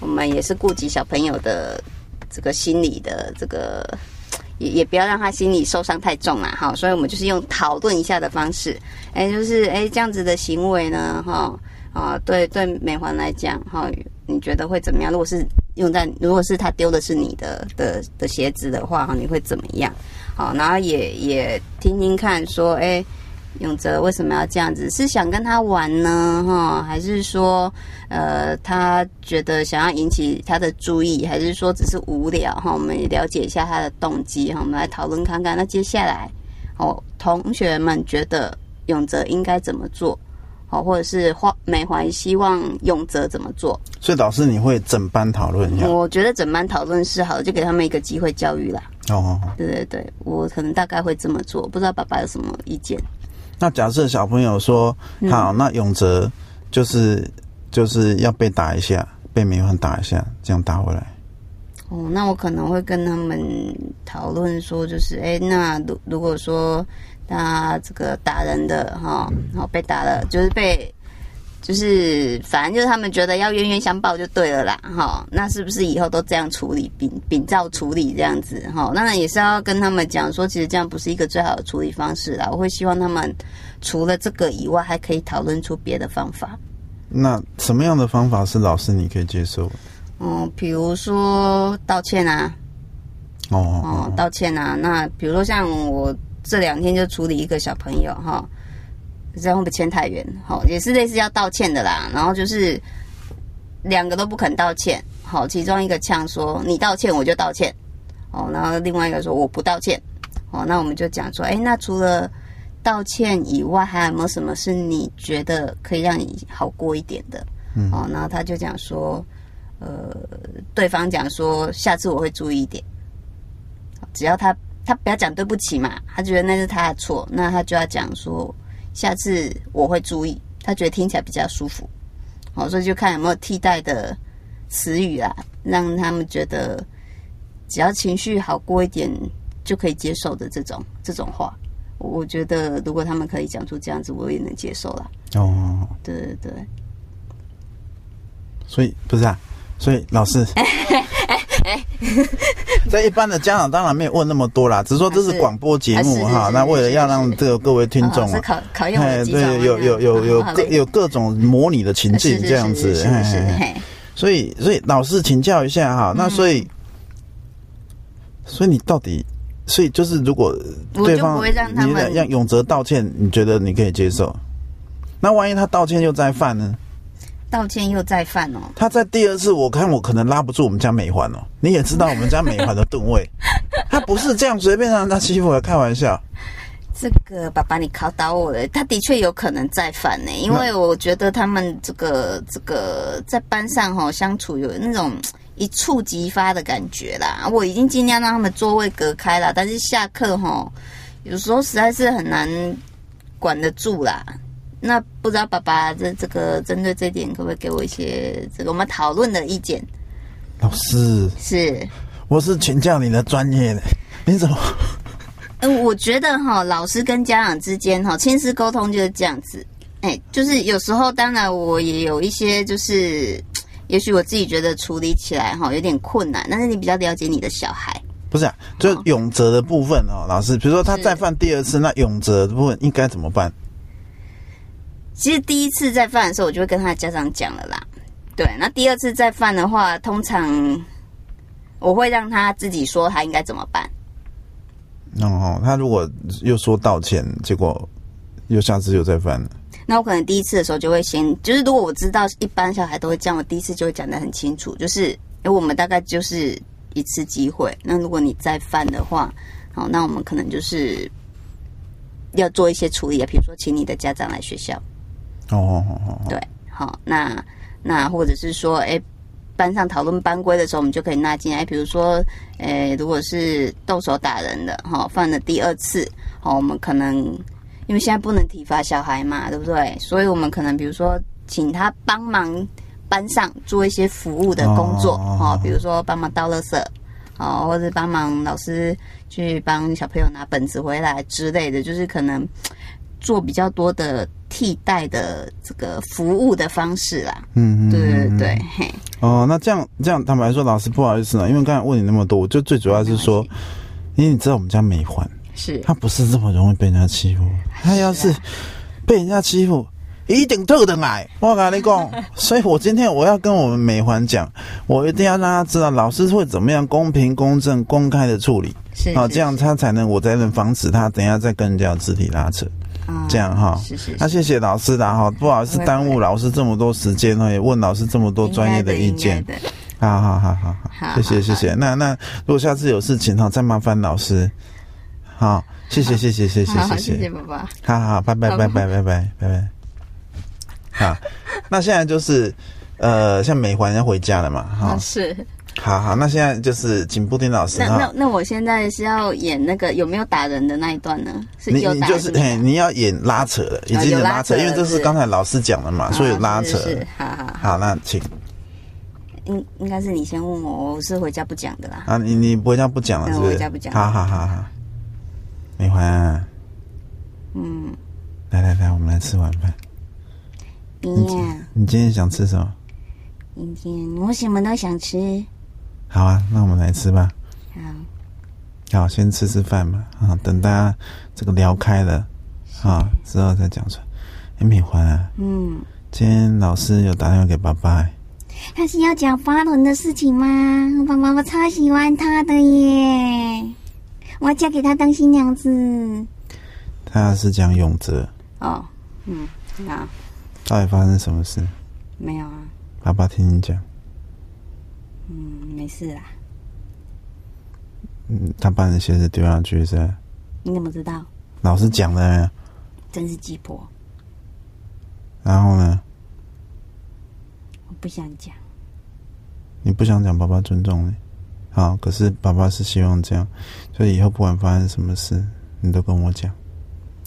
我们也是顾及小朋友的这个心理的这个，也也不要让他心里受伤太重啊哈，所以我们就是用讨论一下的方式，哎，就是哎这样子的行为呢哈啊，对对美环来讲哈，你觉得会怎么样？如果是用在如果是他丢的是你的的的鞋子的话，你会怎么样？好，然后也也听听看说，哎。永泽为什么要这样子？是想跟他玩呢，哈，还是说，呃，他觉得想要引起他的注意，还是说只是无聊哈？我们也了解一下他的动机哈，我们来讨论看看。那接下来，哦，同学们觉得永泽应该怎么做？好，或者是花美怀希望永泽怎么做？所以老师你会整班讨论一下。哦我觉得整班讨论是好的，就给他们一个机会教育啦。哦哦，对对对，我可能大概会这么做，不知道爸爸有什么意见？那假设小朋友说嗯好，那永泽就是就是要被打一下，被美环打一下，这样打回来。哦，那我可能会跟他们讨论说，就是哎，那如如果说他这个打人的哈，然后被打了，就是被，就是反正就是他们觉得要冤冤相报就对了啦，哈，那是不是以后都这样处理，秉秉照处理这样子哈？那也是要跟他们讲说，其实这样不是一个最好的处理方式啦。我会希望他们除了这个以外，还可以讨论出别的方法。那什么样的方法是老师你可以接受？嗯，比如说道歉啊，哦哦哦，道歉啊。那比如说像我这两天就处理一个小朋友哈，这样会不会签太远？好，也是类似要道歉的啦。然后就是两个都不肯道歉，好，其中一个呛说你道歉我就道歉，哦，然后另外一个说我不道歉，哦，那我们就讲说，哎，那除了道歉以外，还有没有什么是你觉得可以让你好过一点的？嗯哦，然后他就讲说，呃，对方讲说下次我会注意一点，只要他他不要讲对不起嘛，他觉得那是他的错，那他就要讲说下次我会注意，他觉得听起来比较舒服，好、所以就看有没有替代的词语啊，让他们觉得只要情绪好过一点就可以接受的这种这种话，我我觉得如果他们可以讲出这样子，我也能接受了。哦，对对对。所以不是啊，所以老师，<laughs> <laughs> 在一般的家长当然没有问那么多啦，只是说这是广播节目哈。那为了要让这个各位听众啊，考考验哎，对，有有有有各有各种模拟的情境这样子，哎所以所以老师请教一下哈，那所以所以你到底，所以就是如果对方你们让永泽道歉，你觉得你可以接受？那万一他道歉又再犯呢？道歉又再犯哦。他在第二次，我看我可能拉不住我们家美环哦。你也知道我们家美环的吨位，<laughs> 他不是这样随便让他欺负，开玩笑。这个爸爸，你考倒我了。他的确有可能再犯呢，因为我觉得他们这个这个在班上哈、相处有那种一触即发的感觉啦。我已经尽量让他们座位隔开了，但是下课哈、有时候实在是很难管得住啦。那不知道爸爸这这个针对这点，可不可以给我一些这个我们讨论的意见？老师，是，我是请教你的专业的，<laughs> 你怎么？嗯，我觉得哈，老师跟家长之间哈，亲师沟通就是这样子。哎，就是有时候，当然我也有一些，就是也许我自己觉得处理起来哈有点困难，但是你比较了解你的小孩。不是啊，就永泽的部分哦，老师，比如说他再犯第二次，那永泽的部分应该怎么办？其实第一次再犯的时候，我就会跟他的家长讲了啦。对，那第二次再犯的话，通常我会让他自己说他应该怎么办。哦，他如果又说道歉，结果又下次又再犯了，那我可能第一次的时候就会先，就是如果我知道一般小孩都会这样，我第一次就会讲的很清楚，就是因为我们大概就是一次机会。那如果你再犯的话，好，那我们可能就是要做一些处理啊，比如说请你的家长来学校，哦哦哦哦，对，好，那那或者是说，哎，班上讨论班规的时候，我们就可以纳进来，比如说，诶，如果是动手打人的，哈、犯了第二次，好，我们可能因为现在不能体罚小孩嘛，对不对？所以我们可能比如说，请他帮忙班上做一些服务的工作，哦哦，比如说帮忙倒垃圾，哦，或者帮忙老师去帮小朋友拿本子回来之类的，就是可能做比较多的替代的这个服务的方式啦。嗯嗯，对对嗯对，嘿，哦，那这样这样，坦白说，老师不好意思呢，因为刚才问你那么多，我就最主要是说，因为你知道我们家美环，是。他不是这么容易被人家欺负，他要是被人家欺负，一定特的来。我跟你讲，<laughs> 所以我今天我要跟我们美环讲，我一定要让他知道，老师会怎么样公平、公正、公开的处理，好，是是这样他才能我才能防止他等一下再跟人家肢体拉扯。啊这样哈是是那、谢谢老师的哈，不好意思耽误老师这么多时间呢，也问老师这么多专业的意见。好好好好好好，谢谢谢谢。那那如果下次有事情哈，再麻烦老师。好，谢谢谢谢谢谢谢谢谢谢。爸爸。好好，拜拜拜拜拜拜拜拜。好，那现在就是呃，像美环要回家了嘛，哈啊，，是。好好，那现在就是请布丁老师那那，那我现在是要演那个有没有打人的那一段呢？是你有你就是嘿，打还是你要演拉扯的，已经拉扯，因为这是是刚才老师讲的嘛，所以有拉扯。啊是是，好好好，好，那请应应该是你先问我，我是回家不讲的啦。啊，你你回家不讲了嗯是不是？回家不讲好好好好，美环啊，嗯，来来来，我们来吃晚饭。你呀，你今天想吃什么？今天我什么都想吃。好啊，那我们来吃吧。好，好，先吃吃饭嘛。啊，等大家这个聊开了啊之后再讲出来。哎，美环啊，嗯，今天老师有打电话给爸爸、欸，他是要讲发伦的事情吗？爸爸，我超喜欢他的耶！我要嫁给他当新娘子。他是讲永泽，哦，嗯，那到底发生什么事？没有啊，爸爸听你讲。嗯，没事啦。嗯，他把你的鞋子丢下去是？你怎么知道？老师讲的。真是鸡婆。然后呢？我不想讲。你不想讲，爸爸尊重你。好，可是爸爸是希望这样，所以以后不管发生什么事，你都跟我讲。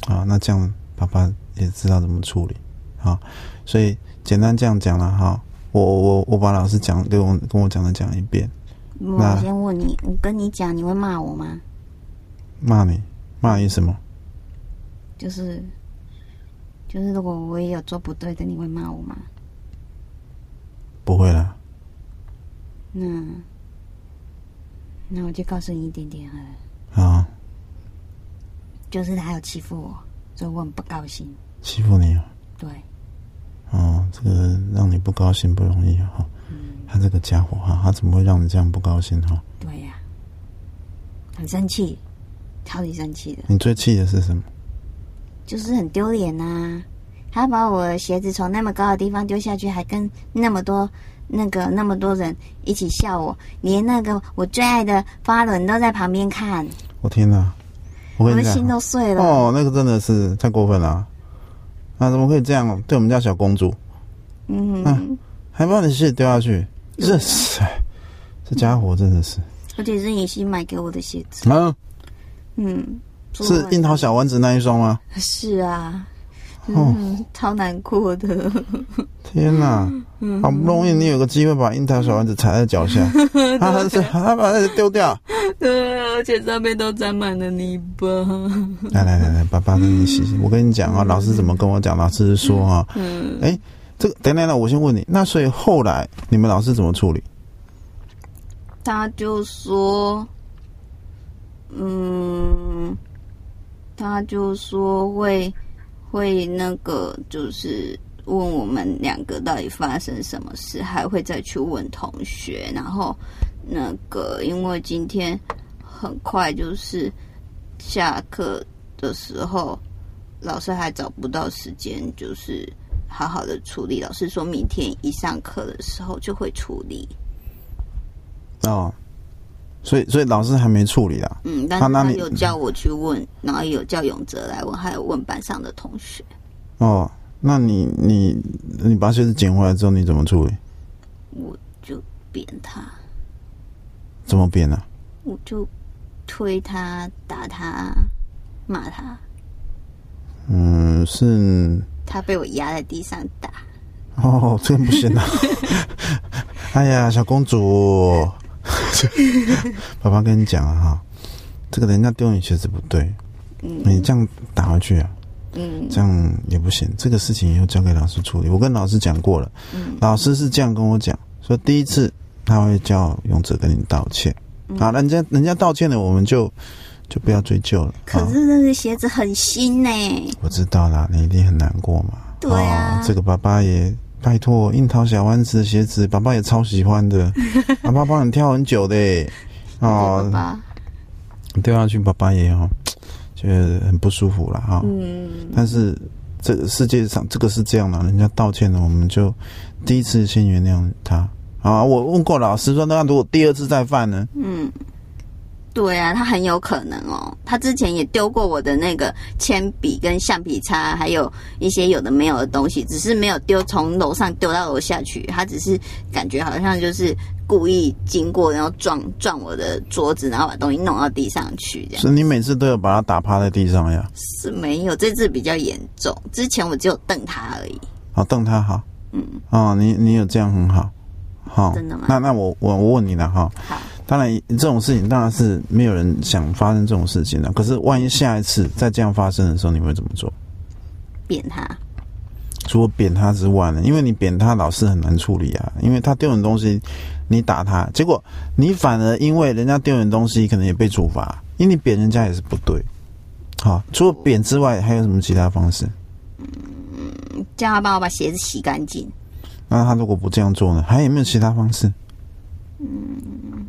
啊，那这样爸爸也知道怎么处理。好，所以简单这样讲了哈。我我我把老师讲跟我跟我讲的讲一遍。我先问你，我跟你讲，你会骂我吗？骂你？骂你什么？就是，就是如果我也有做不对的，你会骂我吗？不会啦。那，那我就告诉你一点点了。啊。就是他有欺负我，所以我很不高兴。欺负你啊？对。哦，这个让你不高兴不容易哈。嗯。他这个家伙哈，他怎么会让你这样不高兴哈？对呀。很生气，超级生气的。你最气的是什么？就是很丢脸呐！他把我鞋子从那么高的地方丢下去，还跟那么多那个那么多人一起笑我，连那个我最爱的发伦都在旁边看。我天哪！我的心都碎了。哦，那个真的是太过分了！啊，怎么可以这样对我们家小公主？嗯，还把你鞋子丢下去，这是这家伙真的是。而且是你新买给我的鞋子。啊，嗯。是樱桃小丸子那一双吗？是啊，嗯，超难过的。<laughs> 天哪，好不容易你有个机会把樱桃小丸子踩在脚下，<laughs> 他还是 <laughs> 他把它丢掉，对而且上面都沾满了泥巴。来来来来，爸爸跟你洗洗。我跟你讲啊，老师怎么跟我讲？老师说啊，嗯，哎，这个等等等，我先问你，那所以后来你们老师怎么处理？他就说，嗯。他就说会会那个，就是问我们两个到底发生什么事，还会再去问同学。然后那个，因为今天很快就是下课的时候，老师还找不到时间，就是好好的处理。老师说明天一上课的时候就会处理。哦。所以，所以老师还没处理啊。嗯，但是他有叫我去问，然后有叫永哲来问，还有问班上的同学。哦，那你你你把鞋子捡回来之后，你怎么处理？我就扁他。怎么扁呢？我就推他、打他、骂他。嗯，是。他被我压在地上打。哦，这个不行啊！<laughs> 哎呀，小公主。<laughs> 爸爸跟你讲啊，哈，这个人家丢你鞋子不对，你这样打回去啊，嗯，这样也不行。这个事情以后交给老师处理。我跟老师讲过了，老师是这样跟我讲，说第一次他会叫勇者跟你道歉，好，人家人家道歉了，我们就就不要追究了。可是那个鞋子很新呢，我知道啦，你一定很难过嘛。对啊，这个爸爸也。拜托，樱桃小丸子的鞋子，爸爸也超喜欢的。<laughs> 爸爸帮你挑很久的，哦，掉下去，爸爸也哦，觉得很不舒服了哈。嗯，但是这个世界上这个是这样的，人家道歉了，我们就第一次先原谅他啊。我问过老师说，那如果第二次再犯呢？嗯。对啊，他很有可能哦。他之前也丢过我的那个铅笔跟橡皮擦，还有一些有的没有的东西，只是没有丢从楼上丢到楼下去。他只是感觉好像就是故意经过，然后撞撞我的桌子，然后把东西弄到地上去。这样，是你每次都有把他打趴在地上呀？是没有，这次比较严重。之前我只有瞪他而已。好，瞪他好。嗯。哦，你你有这样很好。好。真的吗？那那我我我问你了哈。好。当然，这种事情当然是没有人想发生这种事情的。可是，万一下一次再这样发生的时候，你会怎么做？扁他。除了扁他之外呢？因为你扁他，老是很难处理啊。因为他丢人东西，你打他，结果你反而因为人家丢人东西，可能也被处罚。因为你扁人家也是不对。好，除了扁之外，还有什么其他方式？嗯，叫他帮我把鞋子洗干净。那他如果不这样做呢？还有没有其他方式？嗯，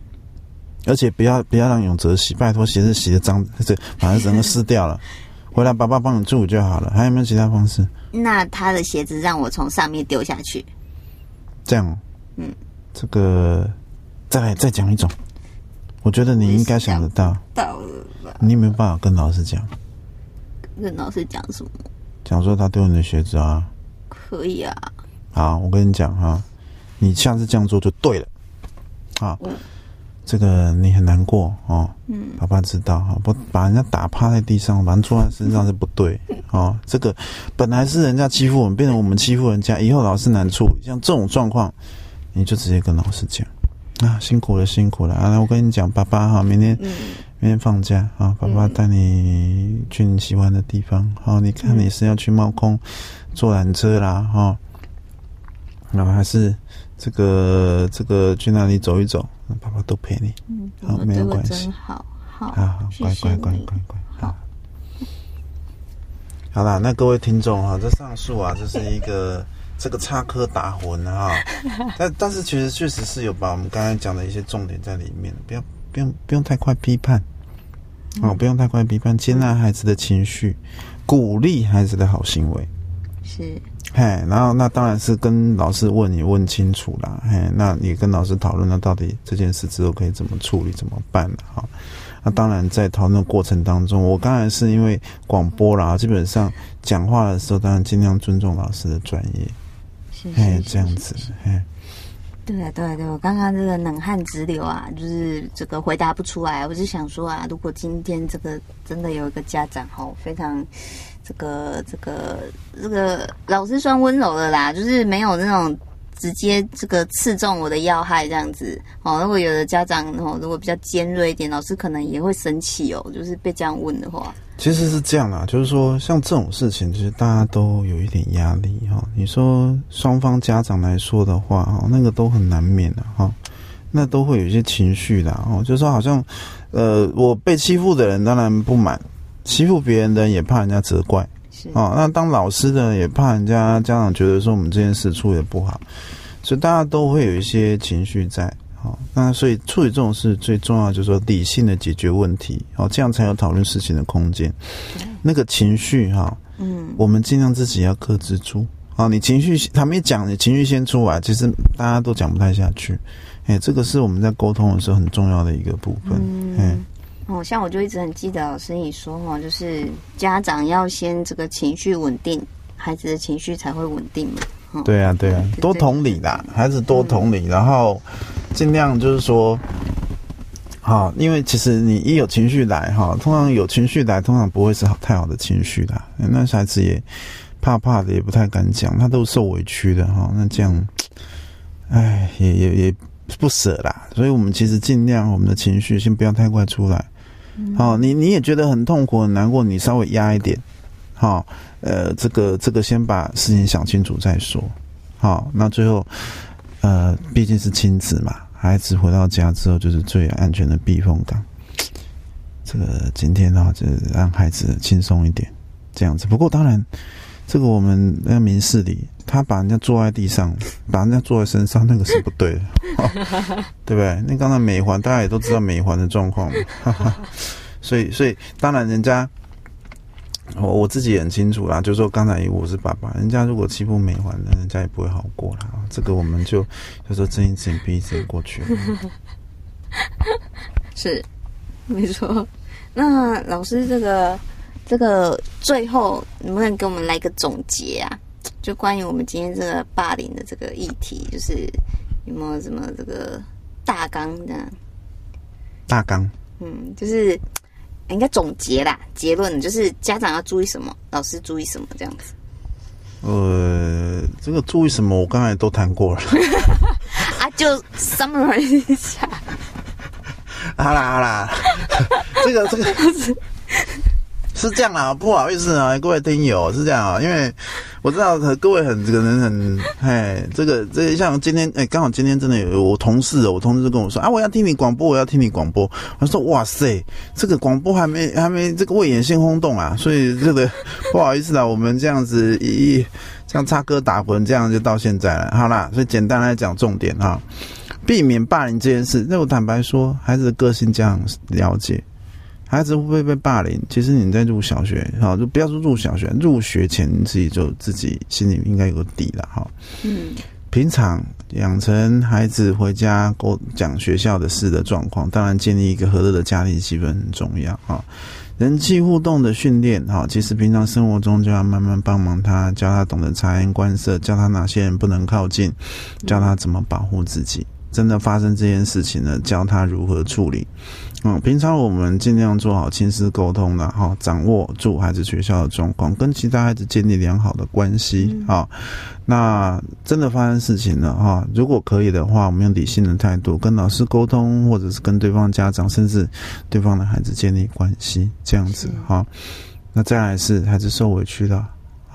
而且不要不要让永泽洗，拜托鞋子洗的脏，这把它整个湿掉了，<laughs> 回来爸爸帮你住就好了。还有没有其他方式？那他的鞋子让我从上面丢下去，这样，嗯，这个再来再讲一种，我觉得你应该想得到，到了吧？你有没有办法跟老师讲？跟老师讲什么？讲说他丢你的鞋子啊？可以啊。好，我跟你讲哈，你下次这样做就对了。好，这个你很难过哦。嗯，爸爸知道哈，不把人家打趴在地上，把人坐在身上是不对。<laughs> 哦，这个本来是人家欺负我们，变成我们欺负人家，以后老师难处理。像这种状况，你就直接跟老师讲啊，辛苦了，辛苦了啊！我跟你讲，爸爸哈，明天。明天放假啊，爸爸带你去你喜欢的地方。好，你看你是要去猫空坐缆车啦，哈，那还是这个这个去那里走一走，爸爸都陪你。嗯，好，没有关系。好好，好，乖乖乖乖乖，好。好啦，那各位听众哈，这上述啊，这是一个 <laughs> 这个插科打诨啊，<laughs> 但但是其实确实是有把我们刚才讲的一些重点在里面，不要。不用不用太快批判，哦，不用太快批判，接纳孩子的情绪，鼓励孩子的好行为，是，嘿，然后那当然是跟老师问你问清楚啦，嘿，那你跟老师讨论，那到底这件事之后可以怎么处理，怎么办呢？哈，那当然在讨论过程当中，我刚才是因为广播啦，基本上讲话的时候，当然尽量尊重老师的专业，嘿，这样子，嘿。对啊，对啊，对，我刚刚这个冷汗直流啊，就是这个回答不出来。我是想说啊，如果今天这个真的有一个家长哈，非常这个这个这个老师算温柔的啦，就是没有那种。直接这个刺中我的要害这样子哦，如果有的家长哦，如果比较尖锐一点，老师可能也会生气哦，就是被这样问的话。其实是这样啦，就是说像这种事情，其实大家都有一点压力哈。你说双方家长来说的话哈，那个都很难免的哈，那都会有一些情绪的哦，就是说好像呃，我被欺负的人当然不满，欺负别人的也怕人家责怪。哦，那当老师的也怕人家家长觉得说我们这件事处理的不好，所以大家都会有一些情绪在。好，那所以处理这种事最重要就是说理性的解决问题，哦，这样才有讨论事情的空间。那个情绪哈，嗯，我们尽量自己要克制住。啊，你情绪他没讲，你情绪先出来，其实大家都讲不太下去。哎，这个是我们在沟通的时候很重要的一个部分。嗯。哦，像我就一直很记得老师你说哈，就是家长要先这个情绪稳定，孩子的情绪才会稳定嘛。对啊，对啊，多同理啦，孩子多同理，然后尽量就是说，好，因为其实你一有情绪来哈，通常有情绪来，通常不会是好太好的情绪的，那孩子也怕怕的，也不太敢讲，他都受委屈的哈，那这样，哎，也也也不舍啦，所以我们其实尽量我们的情绪先不要太快出来。好，你你也觉得很痛苦很难过，你稍微压一点，好，呃，这个这个先把事情想清楚再说，好，那最后，呃，毕竟是亲子嘛，孩子回到家之后就是最安全的避风港，这个今天的话，就让孩子轻松一点，这样子。不过当然，这个我们那民事里。他把人家坐在地上，<laughs> 把人家坐在身上，那个是不对的，<laughs> 对不对？那刚才美环，大家也都知道美环的状况嘛，<laughs> 所以，所以当然人家，我我自己也很清楚啦，就是说刚才我是爸爸，人家如果欺负美环那，人家也不会好过啦。这个我们就就说睁一只眼闭一只眼过去。是，没错。那老师，这个这个最后能不能给我们来个总结啊？就关于我们今天这个霸凌的这个议题，就是有没有什么这个大纲这样？大纲，嗯，就是应该总结啦，结论就是家长要注意什么，老师注意什么这样子。呃，这个注意什么，我刚才都谈过了。<laughs> 啊，就 summarize 一下。好 <laughs> 啦好啦，这个 <laughs> 这个。是这样啊，不好意思啊，各位听友是这样啊，因为我知道各位很可能很哎，这个这像今天哎，刚好今天真的有我同事，我同事就跟我说啊，我要听你广播，我要听你广播。我说哇塞，这个广播还没还没这个未演先轰动啊，所以这个 <laughs> 不好意思啊，我们这样子一像插歌打魂这样就到现在了。好啦，所以简单来讲重点哈，避免霸凌这件事。那我坦白说，孩子的个性这样了解。孩子会不会被霸凌？其实你在入小学，哈，就不要说入小学，入学前你自己就自己心里应该有个底了，哈。嗯。平常养成孩子回家过讲学校的事的状况，当然建立一个和乐的家庭气氛很重要，啊。人际互动的训练，哈，其实平常生活中就要慢慢帮忙他，教他懂得察言观色，教他哪些人不能靠近，教他怎么保护自己。真的发生这件事情呢，教他如何处理。嗯，平常我们尽量做好亲师沟通的哈，掌握住孩子学校的状况，跟其他孩子建立良好的关系啊。那真的发生事情了哈，如果可以的话，我们用理性的态度跟老师沟通，或者是跟对方家长，甚至对方的孩子建立关系，这样子哈。那再来是孩子受委屈了。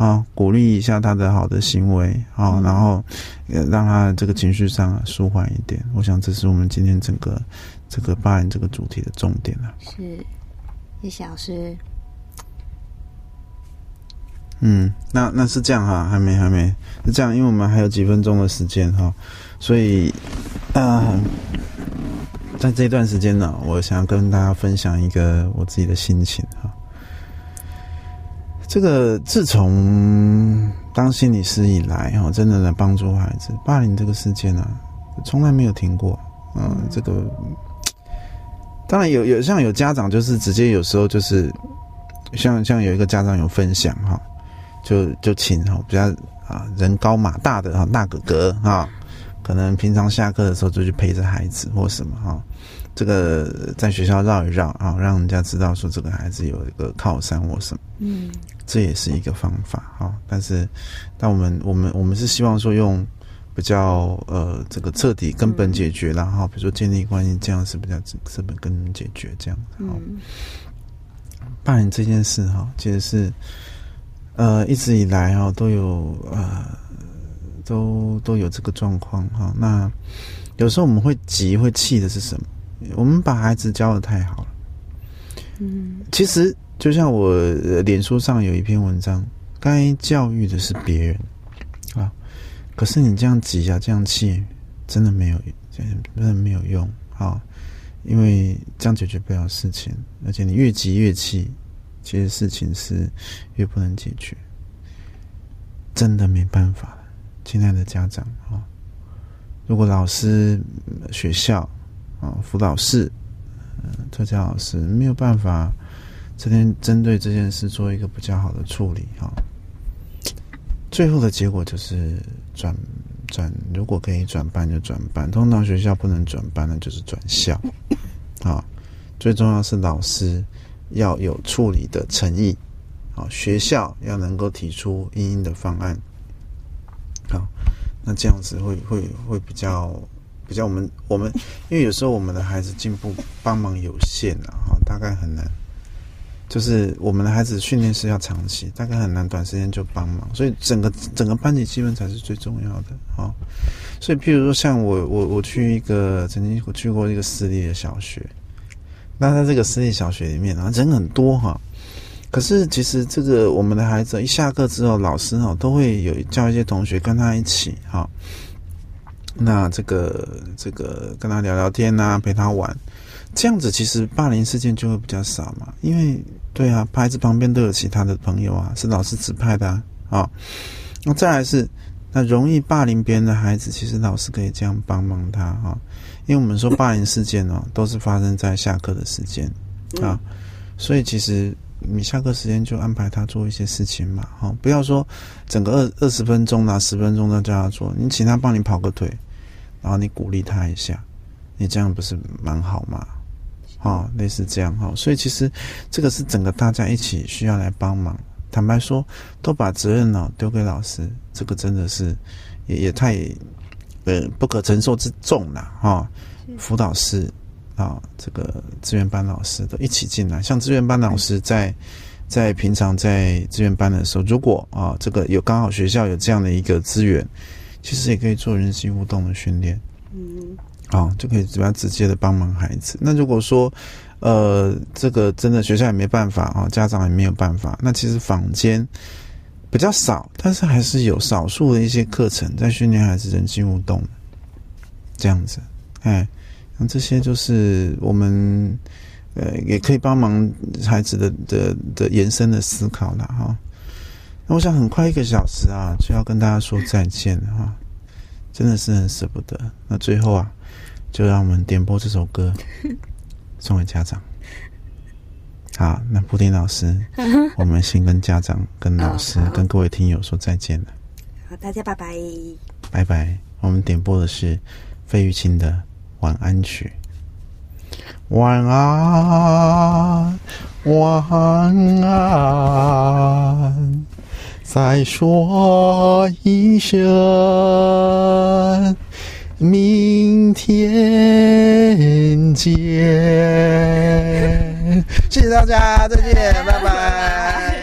啊，鼓励一下他的好的行为，啊，然后让他这个情绪上舒缓一点。我想这是我们今天整个这个霸凌这个主题的重点了。是，一小时。嗯，那那是这样哈，还没还没是这样，因为我们还有几分钟的时间哈，所以啊，在这段时间呢，我想跟大家分享一个我自己的心情哈。这个自从当心理师以来，哈，真的来帮助孩子。霸凌这个事件呢，从来没有停过。嗯，这个当然有有像有家长就是直接有时候就是像像有一个家长有分享哈，就就请哈比较啊人高马大的哈大哥哥哈，可能平常下课的时候就去陪着孩子或什么哈。这个在学校绕一绕啊，让人家知道说这个孩子有一个靠山或什么，嗯，这也是一个方法哈。但是，但我们我们我们是希望说用比较呃这个彻底根本解决，然后比如说建立关系，这样是比较根本根本解决这样。好，霸凌这件事哈，其实是呃一直以来哈都有呃都都有这个状况哈。那有时候我们会急会气的是什么？我们把孩子教的太好了，嗯，其实就像我脸书上有一篇文章，该教育的是别人啊，可是你这样急啊，这样气，真的没有，真的没有用啊，因为这样解决不了事情，而且你越急越气，其实事情是越不能解决，真的没办法了亲爱的家长啊，如果老师、学校。啊，辅导室，嗯，特教老师没有办法，这天针对这件事做一个比较好的处理哈。最后的结果就是转转，如果可以转班就转班，通常学校不能转班的就是转校。啊，最重要是老师要有处理的诚意，好，学校要能够提出应应的方案。好，那这样子会会会比较。比较我们我们，因为有时候我们的孩子进步帮忙有限啊，大概很难。就是我们的孩子训练是要长期，大概很难短时间就帮忙，所以整个整个班级气氛才是最重要的啊。所以，譬如说，像我我我去一个曾经我去过一个私立的小学，那在这个私立小学里面啊，人很多哈。可是其实这个我们的孩子一下课之后，老师哈都会有叫一些同学跟他一起哈。那这个这个跟他聊聊天啊，陪他玩，这样子其实霸凌事件就会比较少嘛。因为对啊，孩子旁边都有其他的朋友啊，是老师指派的啊。那再来是那容易霸凌别人的孩子，其实老师可以这样帮帮他哈。因为我们说霸凌事件哦，都是发生在下课的时间啊，所以其实。你下课时间就安排他做一些事情嘛，哈，不要说整个二二十分钟拿、十分钟都叫他做，你请他帮你跑个腿，然后你鼓励他一下，你这样不是蛮好吗？哈，类似这样哈，所以其实这个是整个大家一起需要来帮忙。坦白说，都把责任呢丢给老师，这个真的是也也太呃不可承受之重了哈。辅导室。啊，这个志愿班老师都一起进来，像志愿班老师在在平常在志愿班的时候，如果啊这个有刚好学校有这样的一个资源，其实也可以做人际互动的训练。嗯，啊，就可以比较直接的帮忙孩子。那如果说呃这个真的学校也没办法啊，家长也没有办法，那其实坊间比较少，但是还是有少数的一些课程在训练孩子人际互动。这样子，哎，那这些就是我们呃，也可以帮忙孩子的的的延伸的思考了哈。那我想很快一个小时啊，就要跟大家说再见了哈，真的是很舍不得。那最后啊，就让我们点播这首歌 <laughs> 送给家长。好，那布丁老师，<laughs> 我们先跟家长、跟老师、跟各位听友说再见了。好，大家拜拜，拜拜。我们点播的是。费玉清的晚安曲，晚安，晚安，再说一声，明天见。谢谢大家，再见，拜拜。